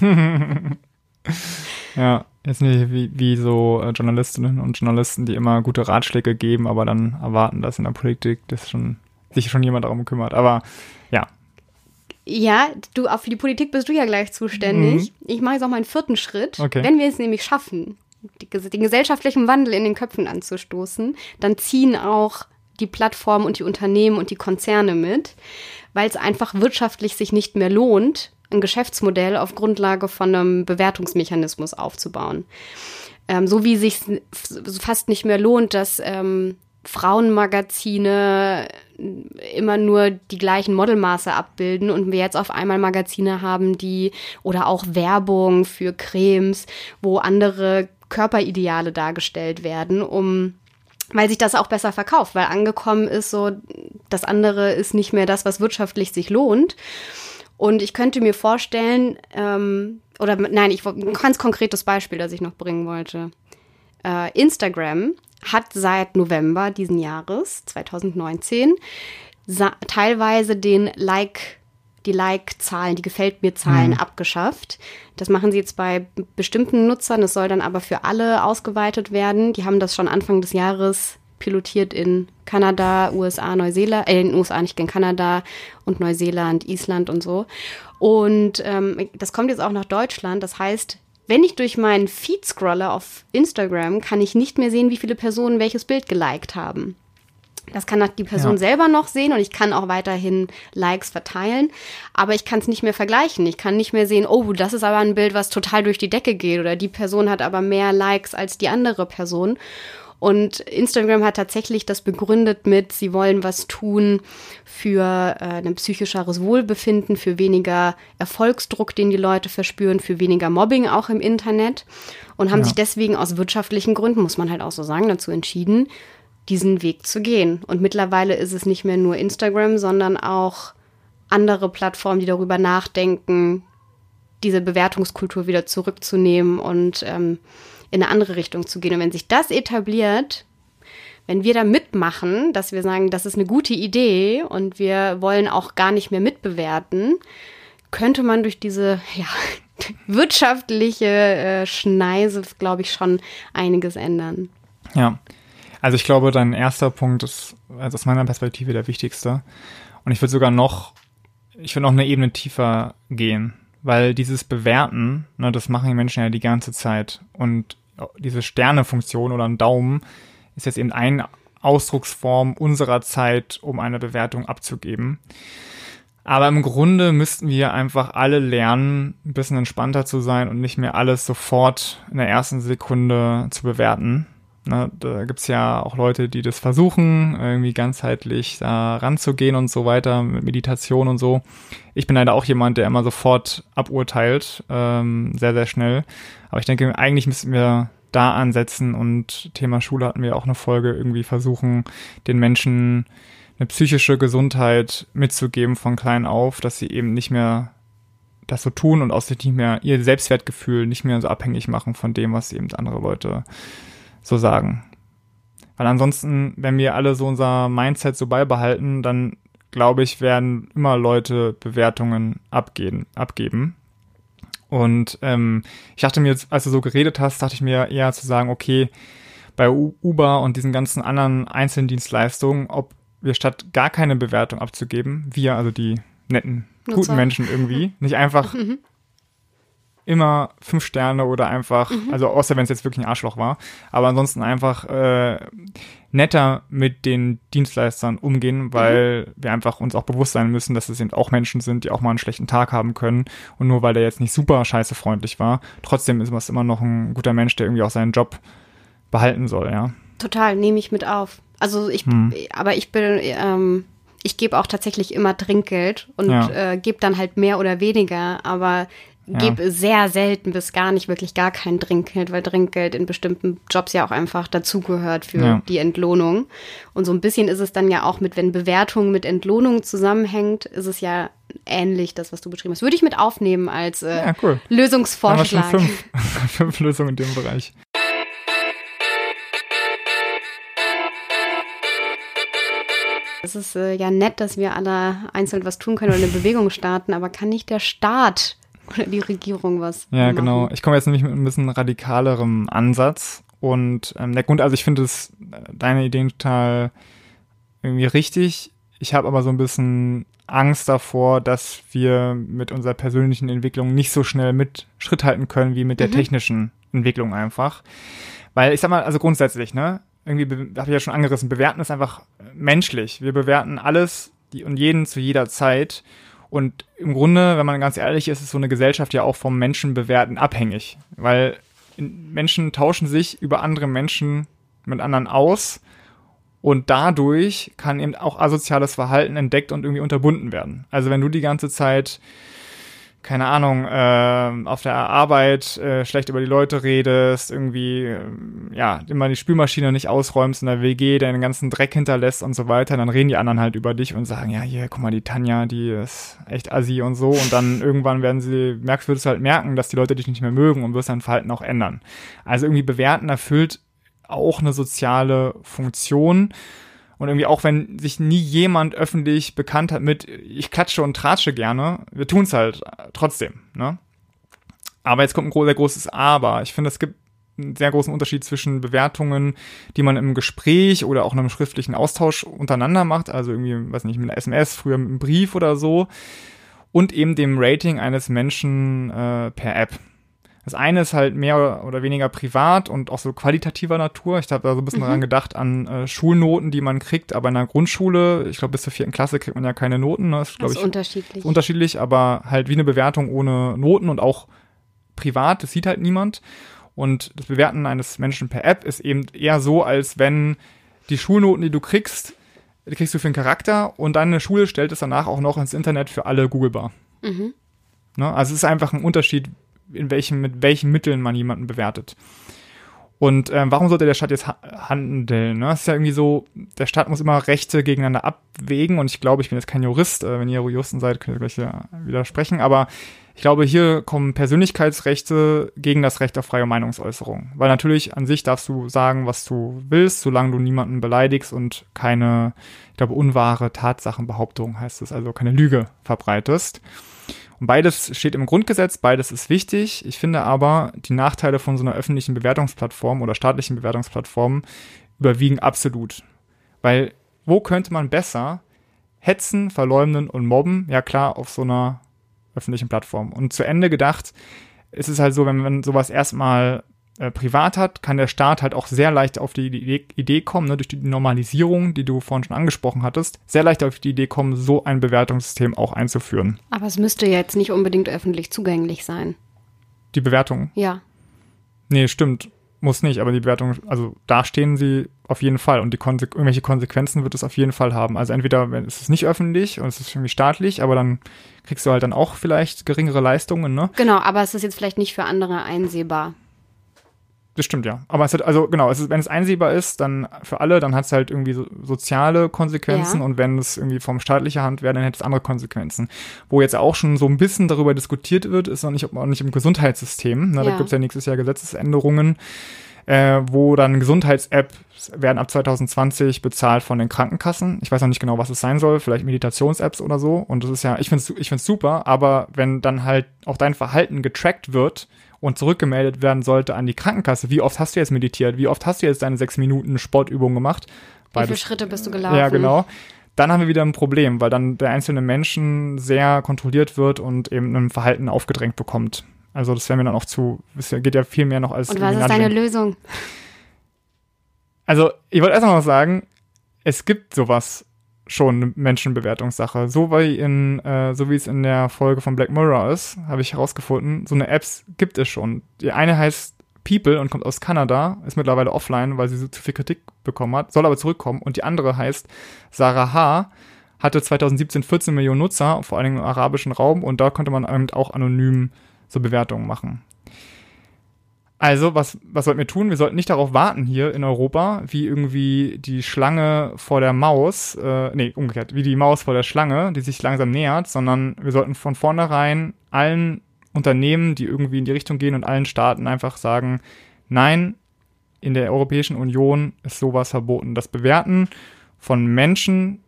ja, jetzt nicht wie, wie so äh, Journalistinnen und Journalisten, die immer gute Ratschläge geben, aber dann erwarten, dass in der Politik das schon, sich schon jemand darum kümmert. Aber ja. Ja, du, für die Politik bist du ja gleich zuständig. Mhm. Ich mache jetzt auch meinen vierten Schritt. Okay. Wenn wir es nämlich schaffen, den gesellschaftlichen Wandel in den Köpfen anzustoßen, dann ziehen auch die Plattformen und die Unternehmen und die Konzerne mit, weil es einfach wirtschaftlich sich nicht mehr lohnt, ein Geschäftsmodell auf Grundlage von einem Bewertungsmechanismus aufzubauen. Ähm, so wie sich fast nicht mehr lohnt, dass ähm, Frauenmagazine immer nur die gleichen Modelmaße abbilden und wir jetzt auf einmal Magazine haben, die oder auch Werbung für Cremes, wo andere Körperideale dargestellt werden, um weil sich das auch besser verkauft, weil angekommen ist so, das andere ist nicht mehr das, was wirtschaftlich sich lohnt. Und ich könnte mir vorstellen, ähm, oder nein, ich ein ganz konkretes Beispiel, das ich noch bringen wollte. Äh, Instagram hat seit November diesen Jahres, 2019, teilweise den Like die Like-Zahlen, die Gefällt mir-Zahlen mhm. abgeschafft. Das machen sie jetzt bei bestimmten Nutzern. Das soll dann aber für alle ausgeweitet werden. Die haben das schon Anfang des Jahres pilotiert in Kanada, USA, Neuseeland, äh, in den USA nicht in Kanada und Neuseeland, Island und so. Und ähm, das kommt jetzt auch nach Deutschland. Das heißt, wenn ich durch meinen Feed scrolle auf Instagram, kann ich nicht mehr sehen, wie viele Personen welches Bild geliked haben. Das kann die Person ja. selber noch sehen und ich kann auch weiterhin Likes verteilen, aber ich kann es nicht mehr vergleichen. Ich kann nicht mehr sehen, oh, das ist aber ein Bild, was total durch die Decke geht oder die Person hat aber mehr Likes als die andere Person. Und Instagram hat tatsächlich das begründet mit, sie wollen was tun für äh, ein psychischeres Wohlbefinden, für weniger Erfolgsdruck, den die Leute verspüren, für weniger Mobbing auch im Internet und haben ja. sich deswegen aus wirtschaftlichen Gründen, muss man halt auch so sagen, dazu entschieden, diesen Weg zu gehen. Und mittlerweile ist es nicht mehr nur Instagram, sondern auch andere Plattformen, die darüber nachdenken, diese Bewertungskultur wieder zurückzunehmen und ähm, in eine andere Richtung zu gehen. Und wenn sich das etabliert, wenn wir da mitmachen, dass wir sagen, das ist eine gute Idee und wir wollen auch gar nicht mehr mitbewerten, könnte man durch diese ja, wirtschaftliche äh, Schneise, glaube ich, schon einiges ändern. Ja, also ich glaube, dein erster Punkt ist also aus meiner Perspektive der wichtigste. Und ich würde sogar noch, ich würde noch eine Ebene tiefer gehen, weil dieses Bewerten, ne, das machen die Menschen ja die ganze Zeit. Und diese Sternefunktion oder ein Daumen ist jetzt eben eine Ausdrucksform unserer Zeit, um eine Bewertung abzugeben. Aber im Grunde müssten wir einfach alle lernen, ein bisschen entspannter zu sein und nicht mehr alles sofort in der ersten Sekunde zu bewerten. Ne, da gibt's ja auch Leute, die das versuchen, irgendwie ganzheitlich da ranzugehen und so weiter, mit Meditation und so. Ich bin leider auch jemand, der immer sofort aburteilt, ähm, sehr, sehr schnell. Aber ich denke, eigentlich müssten wir da ansetzen und Thema Schule hatten wir auch eine Folge, irgendwie versuchen, den Menschen eine psychische Gesundheit mitzugeben von klein auf, dass sie eben nicht mehr das so tun und aus sich nicht mehr ihr Selbstwertgefühl nicht mehr so abhängig machen von dem, was eben andere Leute so sagen. Weil ansonsten, wenn wir alle so unser Mindset so beibehalten, dann glaube ich, werden immer Leute Bewertungen abgeben. abgeben. Und ähm, ich dachte mir, jetzt, als du so geredet hast, dachte ich mir eher zu sagen, okay, bei Uber und diesen ganzen anderen Einzeldienstleistungen, ob wir statt gar keine Bewertung abzugeben, wir, also die netten, Nutzer. guten Menschen irgendwie, nicht einfach mhm immer fünf Sterne oder einfach, mhm. also außer wenn es jetzt wirklich ein Arschloch war, aber ansonsten einfach äh, netter mit den Dienstleistern umgehen, weil mhm. wir einfach uns auch bewusst sein müssen, dass es eben auch Menschen sind, die auch mal einen schlechten Tag haben können und nur weil der jetzt nicht super scheiße freundlich war, trotzdem ist es immer noch ein guter Mensch, der irgendwie auch seinen Job behalten soll, ja. Total, nehme ich mit auf. Also ich, hm. aber ich bin, ähm, ich gebe auch tatsächlich immer Trinkgeld und ja. äh, gebe dann halt mehr oder weniger, aber ja. gebe sehr selten bis gar nicht wirklich gar kein Trinkgeld, weil Trinkgeld in bestimmten Jobs ja auch einfach dazugehört für ja. die Entlohnung. Und so ein bisschen ist es dann ja auch mit, wenn Bewertung mit Entlohnung zusammenhängt, ist es ja ähnlich, das, was du beschrieben hast. Würde ich mit aufnehmen als äh, ja, cool. Lösungsvorschlag. Fünf. fünf Lösungen in dem Bereich. Es ist äh, ja nett, dass wir alle einzeln was tun können oder eine Bewegung starten, aber kann nicht der Staat oder die Regierung was. Ja, machen. genau. Ich komme jetzt nämlich mit ein bisschen radikalerem Ansatz. Und ähm, der Grund, also ich finde es deine Ideen total irgendwie richtig. Ich habe aber so ein bisschen Angst davor, dass wir mit unserer persönlichen Entwicklung nicht so schnell mit Schritt halten können wie mit der mhm. technischen Entwicklung einfach. Weil ich sag mal, also grundsätzlich, ne, irgendwie habe ich ja schon angerissen, bewerten ist einfach menschlich. Wir bewerten alles und jeden zu jeder Zeit und im Grunde, wenn man ganz ehrlich ist, ist so eine Gesellschaft ja auch vom Menschen bewerten abhängig, weil Menschen tauschen sich über andere Menschen mit anderen aus und dadurch kann eben auch asoziales Verhalten entdeckt und irgendwie unterbunden werden. Also wenn du die ganze Zeit keine Ahnung, äh, auf der Arbeit äh, schlecht über die Leute redest, irgendwie, äh, ja, immer die Spülmaschine nicht ausräumst in der WG, deinen ganzen Dreck hinterlässt und so weiter, dann reden die anderen halt über dich und sagen, ja, hier, guck mal, die Tanja, die ist echt assi und so und dann irgendwann werden sie, merkst, würdest du halt merken, dass die Leute dich nicht mehr mögen und wirst dein Verhalten auch ändern. Also irgendwie bewerten erfüllt auch eine soziale Funktion Und irgendwie auch wenn sich nie jemand öffentlich bekannt hat mit, ich klatsche und tratsche gerne, wir tun's halt trotzdem, ne? Aber jetzt kommt ein sehr großes Aber. Ich finde, es gibt einen sehr großen Unterschied zwischen Bewertungen, die man im Gespräch oder auch in einem schriftlichen Austausch untereinander macht, also irgendwie, weiß nicht, mit einer SMS, früher mit einem Brief oder so, und eben dem Rating eines Menschen äh, per App. Das eine ist halt mehr oder weniger privat und auch so qualitativer Natur. Ich habe da so ein bisschen mhm. dran gedacht an äh, Schulnoten, die man kriegt, aber in der Grundschule, ich glaube bis zur vierten Klasse kriegt man ja keine Noten. Ne? Das ist, glaube ich, unterschiedlich. unterschiedlich, aber halt wie eine Bewertung ohne Noten und auch privat, das sieht halt niemand. Und das Bewerten eines Menschen per App ist eben eher so, als wenn die Schulnoten, die du kriegst, die kriegst du für einen Charakter und deine Schule stellt es danach auch noch ins Internet für alle googlebar. Mhm. Ne? Also es ist einfach ein Unterschied, in welchem, mit welchen Mitteln man jemanden bewertet. Und ähm, warum sollte der Staat jetzt ha handeln? Ne? Es ist ja irgendwie so, der Staat muss immer Rechte gegeneinander abwägen und ich glaube, ich bin jetzt kein Jurist, äh, wenn ihr Juristen seid, könnt ihr gleich ja widersprechen, aber ich glaube, hier kommen Persönlichkeitsrechte gegen das Recht auf freie Meinungsäußerung. Weil natürlich an sich darfst du sagen, was du willst, solange du niemanden beleidigst und keine, ich glaube, unwahre Tatsachenbehauptung heißt es, also keine Lüge verbreitest. Beides steht im Grundgesetz, beides ist wichtig. Ich finde aber, die Nachteile von so einer öffentlichen Bewertungsplattform oder staatlichen Bewertungsplattform überwiegen absolut. Weil wo könnte man besser hetzen, verleumden und mobben? Ja klar, auf so einer öffentlichen Plattform. Und zu Ende gedacht, ist es halt so, wenn man sowas erstmal äh, privat hat, kann der Staat halt auch sehr leicht auf die Idee, Idee kommen, ne, durch die Normalisierung, die du vorhin schon angesprochen hattest, sehr leicht auf die Idee kommen, so ein Bewertungssystem auch einzuführen. Aber es müsste jetzt nicht unbedingt öffentlich zugänglich sein. Die Bewertung? Ja. Nee, stimmt. Muss nicht, aber die Bewertung, also da stehen sie auf jeden Fall und die Konse irgendwelche Konsequenzen wird es auf jeden Fall haben. Also entweder wenn, es ist nicht öffentlich und es ist irgendwie staatlich, aber dann kriegst du halt dann auch vielleicht geringere Leistungen, ne? Genau, aber es ist jetzt vielleicht nicht für andere einsehbar. Das stimmt, ja. Aber es hat, also genau, es ist, wenn es einsehbar ist, dann für alle, dann hat es halt irgendwie so soziale Konsequenzen ja. und wenn es irgendwie vom staatlicher Hand wäre, dann hätte es andere Konsequenzen. Wo jetzt auch schon so ein bisschen darüber diskutiert wird, ist noch nicht, man nicht im Gesundheitssystem, ne, ja. da gibt es ja nächstes Jahr Gesetzesänderungen, äh, wo dann Gesundheits-Apps werden ab 2020 bezahlt von den Krankenkassen. Ich weiß noch nicht genau, was es sein soll, vielleicht Meditations-Apps oder so. Und das ist ja, ich finde es ich find's super, aber wenn dann halt auch dein Verhalten getrackt wird, und zurückgemeldet werden sollte an die Krankenkasse. Wie oft hast du jetzt meditiert? Wie oft hast du jetzt deine sechs Minuten Sportübung gemacht? Beides. Wie viele Schritte bist du gelaufen? Ja, genau. Dann haben wir wieder ein Problem, weil dann der einzelne Menschen sehr kontrolliert wird und eben ein Verhalten aufgedrängt bekommt. Also das wäre mir dann auch zu, es geht ja viel mehr noch als. Und was ist deine Lösung? Also ich wollte erst mal noch sagen, es gibt sowas schon eine Menschenbewertungssache. So wie in, äh, so wie es in der Folge von Black Mirror ist, habe ich herausgefunden, so eine Apps gibt es schon. Die eine heißt People und kommt aus Kanada, ist mittlerweile offline, weil sie so zu viel Kritik bekommen hat, soll aber zurückkommen. Und die andere heißt Sarah H., hatte 2017 14 Millionen Nutzer, vor allem im arabischen Raum, und da konnte man eben auch anonym so Bewertungen machen. Also, was, was sollten wir tun? Wir sollten nicht darauf warten hier in Europa, wie irgendwie die Schlange vor der Maus, äh, nee, umgekehrt, wie die Maus vor der Schlange, die sich langsam nähert, sondern wir sollten von vornherein allen Unternehmen, die irgendwie in die Richtung gehen und allen Staaten einfach sagen, nein, in der Europäischen Union ist sowas verboten. Das Bewerten von Menschen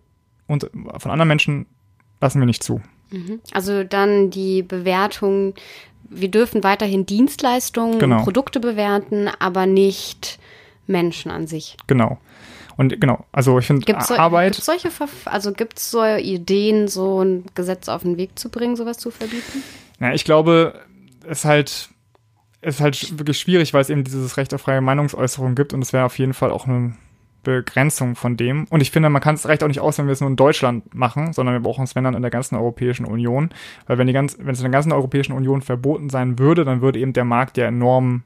und von anderen Menschen lassen wir nicht zu. Mhm. Also dann die Bewertung wir dürfen weiterhin Dienstleistungen, genau. Produkte bewerten, aber nicht Menschen an sich. Genau. Und genau, also ich finde so, Arbeit. Gibt's solche, also gibt es so Ideen, so ein Gesetz auf den Weg zu bringen, sowas zu verbieten? Ja, ich glaube, es ist halt, es ist halt wirklich schwierig, weil es eben dieses Recht auf freie Meinungsäußerung gibt und es wäre auf jeden Fall auch eine Begrenzung von dem. Und ich finde, man kann es recht auch nicht aus, wenn wir es nur in Deutschland machen, sondern wir brauchen es, wenn dann, in der ganzen Europäischen Union. Weil wenn, die ganz, wenn es in der ganzen Europäischen Union verboten sein würde, dann würde eben der Markt ja enorm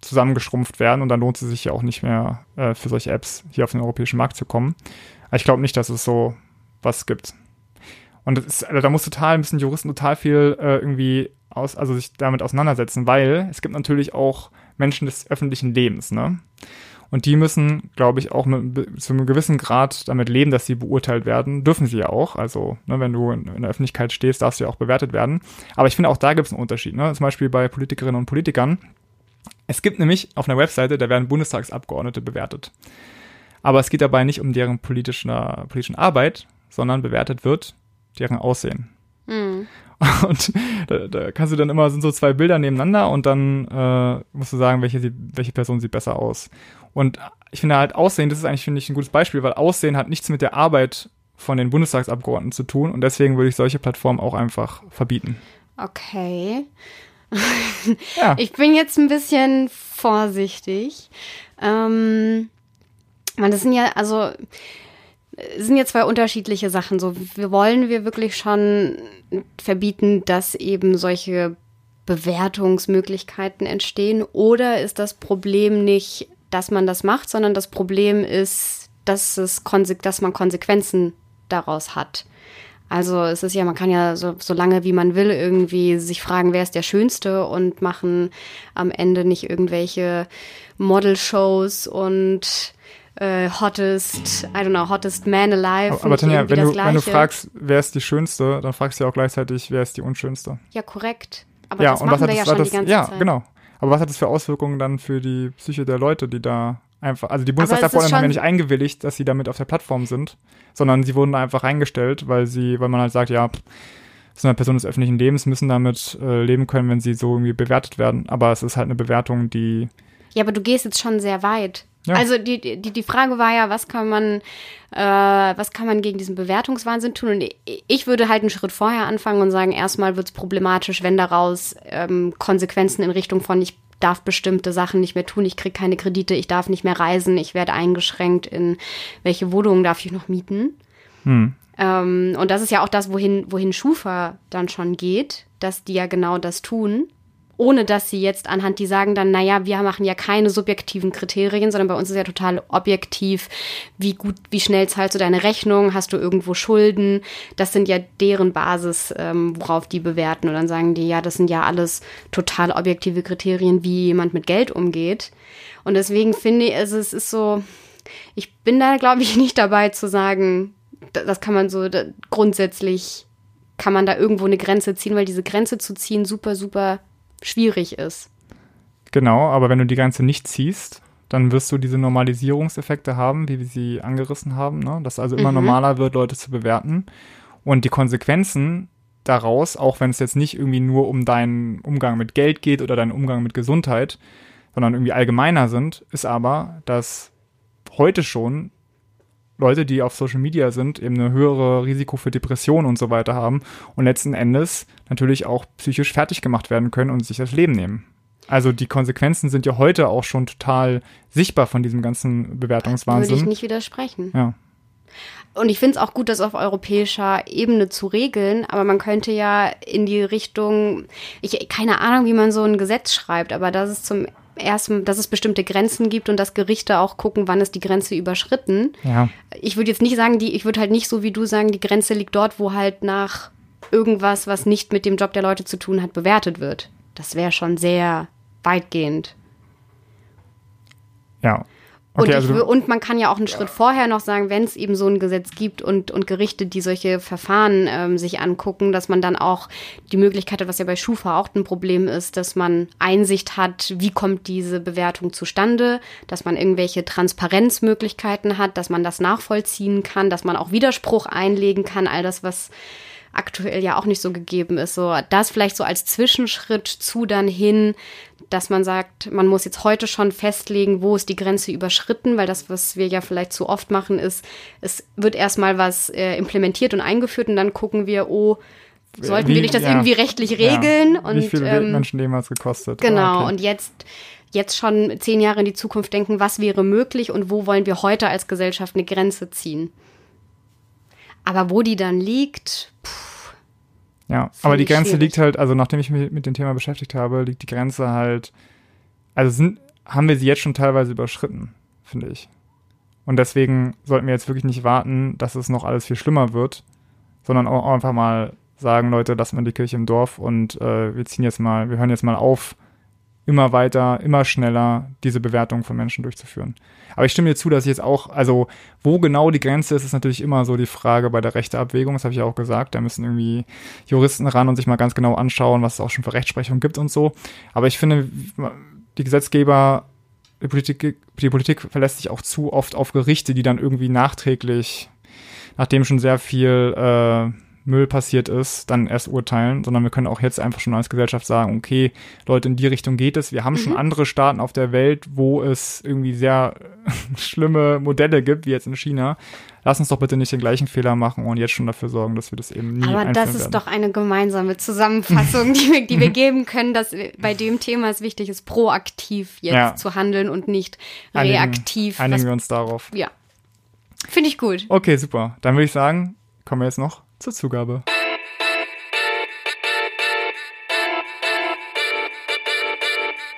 zusammengeschrumpft werden und dann lohnt es sich ja auch nicht mehr äh, für solche Apps hier auf den europäischen Markt zu kommen. Aber ich glaube nicht, dass es so was gibt. Und ist, also da muss total, müssen Juristen total viel äh, irgendwie aus, also sich damit auseinandersetzen, weil es gibt natürlich auch Menschen des öffentlichen Lebens, ne? Und die müssen, glaube ich, auch mit, zu einem gewissen Grad damit leben, dass sie beurteilt werden. Dürfen sie ja auch. Also, ne, wenn du in, in, der Öffentlichkeit stehst, darfst du ja auch bewertet werden. Aber ich finde, auch da gibt es einen Unterschied. Ne? Zum Beispiel bei Politikerinnen und Politikern. Es gibt nämlich auf einer Webseite, da werden Bundestagsabgeordnete bewertet. aber es geht dabei nicht um deren politischen, politischen Arbeit, sondern bewertet wird deren Aussehen. Mhm. Und da, da, kannst du dann immer, sind so zwei Bilder nebeneinander und dann äh, musst du sagen, welche, welche Person sieht besser aus. Und ich finde halt Aussehen, das ist eigentlich, finde ich, ein gutes Beispiel, weil Aussehen hat nichts mit der Arbeit von den Bundestagsabgeordneten zu tun und deswegen würde ich solche Plattformen auch einfach verbieten. Okay. ja. Ich bin jetzt ein bisschen vorsichtig. Ähm, das sind ja, also es sind ja zwei unterschiedliche Sachen. So, wir wollen wir wirklich schon verbieten, dass eben solche Bewertungsmöglichkeiten entstehen? Oder ist das Problem nicht, dass man das macht, sondern das Problem ist, dass, es dass man Konsequenzen daraus hat? Also es ist ja, man kann ja so, so lange wie man will irgendwie sich fragen, wer ist der Schönste und machen am Ende nicht irgendwelche Model-Shows und äh, hottest, I don't know, hottest man alive. Aber, aber Tanja, wenn du, wenn du fragst, wer ist die Schönste, dann fragst du ja auch gleichzeitig, wer ist die Unschönste. Ja, korrekt. Aber ja, das machen was wir ja schon das, die ganze ja, Zeit. Ja, genau. Aber was hat das für Auswirkungen dann für die Psyche der Leute, die da einfach, also die Bundestagsabgeordneten haben ja nicht eingewilligt, dass sie damit auf der Plattform sind, sondern sie wurden da einfach eingestellt, weil sie, weil man halt sagt, ja, das ist eine Person des öffentlichen Lebens, müssen damit äh, leben können, wenn sie so irgendwie bewertet werden. Aber es ist halt eine Bewertung, die. Ja, aber du gehst jetzt schon sehr weit. Ja. Also die, die, die Frage war ja, was kann man, äh, was kann man gegen diesen Bewertungswahnsinn tun? Und ich würde halt einen Schritt vorher anfangen und sagen, erstmal wird es problematisch, wenn daraus ähm, Konsequenzen in Richtung von ich darf bestimmte Sachen nicht mehr tun, ich kriege keine Kredite, ich darf nicht mehr reisen, ich werde eingeschränkt in welche Wohnungen darf ich noch mieten. Hm. Ähm, und das ist ja auch das, wohin, wohin Schufa dann schon geht, dass die ja genau das tun ohne dass sie jetzt anhand, die sagen dann, naja, wir machen ja keine subjektiven Kriterien, sondern bei uns ist ja total objektiv, wie gut, wie schnell zahlst du deine Rechnung, hast du irgendwo Schulden, das sind ja deren Basis, ähm, worauf die bewerten. Und dann sagen die, ja, das sind ja alles total objektive Kriterien, wie jemand mit Geld umgeht. Und deswegen finde ich, also es ist so, ich bin da, glaube ich, nicht dabei zu sagen, das kann man so grundsätzlich kann man da irgendwo eine Grenze ziehen, weil diese Grenze zu ziehen super, super schwierig ist. Genau, aber wenn du die Grenze nicht ziehst, dann wirst du diese Normalisierungseffekte haben, wie wir sie angerissen haben, ne? dass also immer mhm. normaler wird, Leute zu bewerten. Und die Konsequenzen daraus, auch wenn es jetzt nicht irgendwie nur um deinen Umgang mit Geld geht oder deinen Umgang mit Gesundheit, sondern irgendwie allgemeiner sind, ist aber, dass heute schon Leute, die auf Social Media sind, eben eine höhere Risiko für Depressionen und so weiter haben und letzten Endes natürlich auch psychisch fertig gemacht werden können und sich das Leben nehmen. Also die Konsequenzen sind ja heute auch schon total sichtbar von diesem ganzen Bewertungswahnsinn. Würde ich nicht widersprechen. Ja. Und ich finde es auch gut, das auf europäischer Ebene zu regeln, aber man könnte ja in die Richtung, ich keine Ahnung, wie man so ein Gesetz schreibt, aber das ist zum erst, dass es bestimmte Grenzen gibt und dass Gerichte auch gucken, wann ist die Grenze überschritten. Ja. Ich würde jetzt nicht sagen, die, ich würde halt nicht so wie du sagen, die Grenze liegt dort, wo halt nach irgendwas, was nicht mit dem Job der Leute zu tun hat, bewertet wird. Das wäre schon sehr weitgehend. Ja. Okay, und, also und, man kann ja auch einen Schritt vorher noch sagen, wenn es eben so ein Gesetz gibt und, und Gerichte, die solche Verfahren ähm, sich angucken, dass man dann auch die Möglichkeit hat, was ja bei Schufa auch ein Problem ist, dass man Einsicht hat, wie kommt diese Bewertung zustande, dass man irgendwelche Transparenzmöglichkeiten hat, dass man das nachvollziehen kann, dass man auch Widerspruch einlegen kann, all das, was aktuell ja auch nicht so gegeben ist. So das vielleicht so als Zwischenschritt zu dann hin, dass man sagt, man muss jetzt heute schon festlegen, wo ist die Grenze überschritten, weil das, was wir ja vielleicht zu oft machen, ist, es wird erstmal was äh, implementiert und eingeführt und dann gucken wir, oh, sollten Wie, wir nicht das ja, irgendwie rechtlich regeln? Ja. Und, Wie viele ähm, Menschenleben hat es gekostet? Genau, okay. und jetzt, jetzt schon zehn Jahre in die Zukunft denken, was wäre möglich und wo wollen wir heute als Gesellschaft eine Grenze ziehen? Aber wo die dann liegt, pff, ja, aber die Grenze schwierig. liegt halt, also nachdem ich mich mit dem Thema beschäftigt habe, liegt die Grenze halt, also sind, haben wir sie jetzt schon teilweise überschritten, finde ich. Und deswegen sollten wir jetzt wirklich nicht warten, dass es noch alles viel schlimmer wird, sondern auch einfach mal sagen, Leute, lassen wir die Kirche im Dorf und äh, wir ziehen jetzt mal, wir hören jetzt mal auf, immer weiter, immer schneller diese Bewertung von Menschen durchzuführen. Aber ich stimme dir zu, dass ich jetzt auch, also wo genau die Grenze ist, ist natürlich immer so die Frage bei der Rechteabwägung, das habe ich ja auch gesagt, da müssen irgendwie Juristen ran und sich mal ganz genau anschauen, was es auch schon für Rechtsprechung gibt und so. Aber ich finde, die Gesetzgeber die Politik, die Politik verlässt sich auch zu oft auf Gerichte, die dann irgendwie nachträglich, nachdem schon sehr viel äh, Müll passiert ist, dann erst urteilen, sondern wir können auch jetzt einfach schon als Gesellschaft sagen, okay, Leute, in die Richtung geht es. Wir haben mhm. schon andere Staaten auf der Welt, wo es irgendwie sehr schlimme Modelle gibt, wie jetzt in China. Lass uns doch bitte nicht den gleichen Fehler machen und jetzt schon dafür sorgen, dass wir das eben nie Aber das ist werden. doch eine gemeinsame Zusammenfassung, die wir, die wir geben können, dass bei dem Thema es wichtig ist, proaktiv jetzt ja. zu handeln und nicht reaktiv. Einigen, einigen wir uns darauf. Ja. Finde ich gut. Okay, super. Dann würde ich sagen, kommen wir jetzt noch zur Zugabe.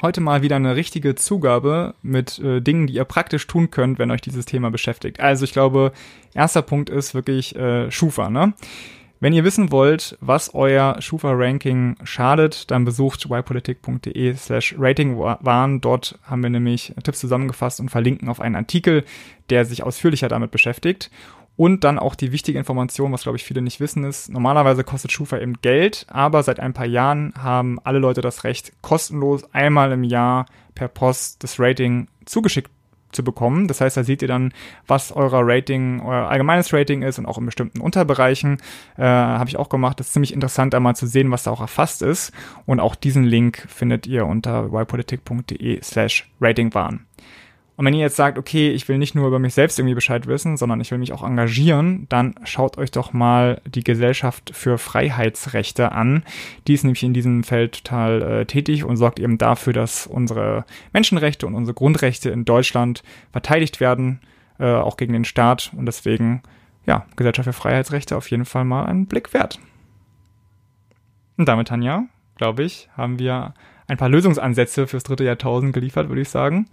Heute mal wieder eine richtige Zugabe mit äh, Dingen, die ihr praktisch tun könnt, wenn euch dieses Thema beschäftigt. Also ich glaube, erster Punkt ist wirklich äh, Schufa. Ne? Wenn ihr wissen wollt, was euer Schufa-Ranking schadet, dann besucht ypolitik.de slash ratingwarn. Dort haben wir nämlich Tipps zusammengefasst und verlinken auf einen Artikel, der sich ausführlicher damit beschäftigt. Und dann auch die wichtige Information, was glaube ich viele nicht wissen, ist, normalerweise kostet Schufa eben Geld, aber seit ein paar Jahren haben alle Leute das Recht, kostenlos einmal im Jahr per Post das Rating zugeschickt zu bekommen. Das heißt, da seht ihr dann, was euer Rating, euer allgemeines Rating ist und auch in bestimmten Unterbereichen. Äh, Habe ich auch gemacht. Das ist ziemlich interessant, einmal zu sehen, was da auch erfasst ist. Und auch diesen Link findet ihr unter ypolitik.de slash ratingwarn. Und wenn ihr jetzt sagt, okay, ich will nicht nur über mich selbst irgendwie Bescheid wissen, sondern ich will mich auch engagieren, dann schaut euch doch mal die Gesellschaft für Freiheitsrechte an. Die ist nämlich in diesem Feld total äh, tätig und sorgt eben dafür, dass unsere Menschenrechte und unsere Grundrechte in Deutschland verteidigt werden, äh, auch gegen den Staat. Und deswegen, ja, Gesellschaft für Freiheitsrechte auf jeden Fall mal einen Blick wert. Und damit, Tanja, glaube ich, haben wir ein paar Lösungsansätze fürs dritte Jahrtausend geliefert, würde ich sagen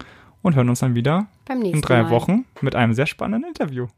und hören uns dann wieder in drei Mal. Wochen mit einem sehr spannenden Interview.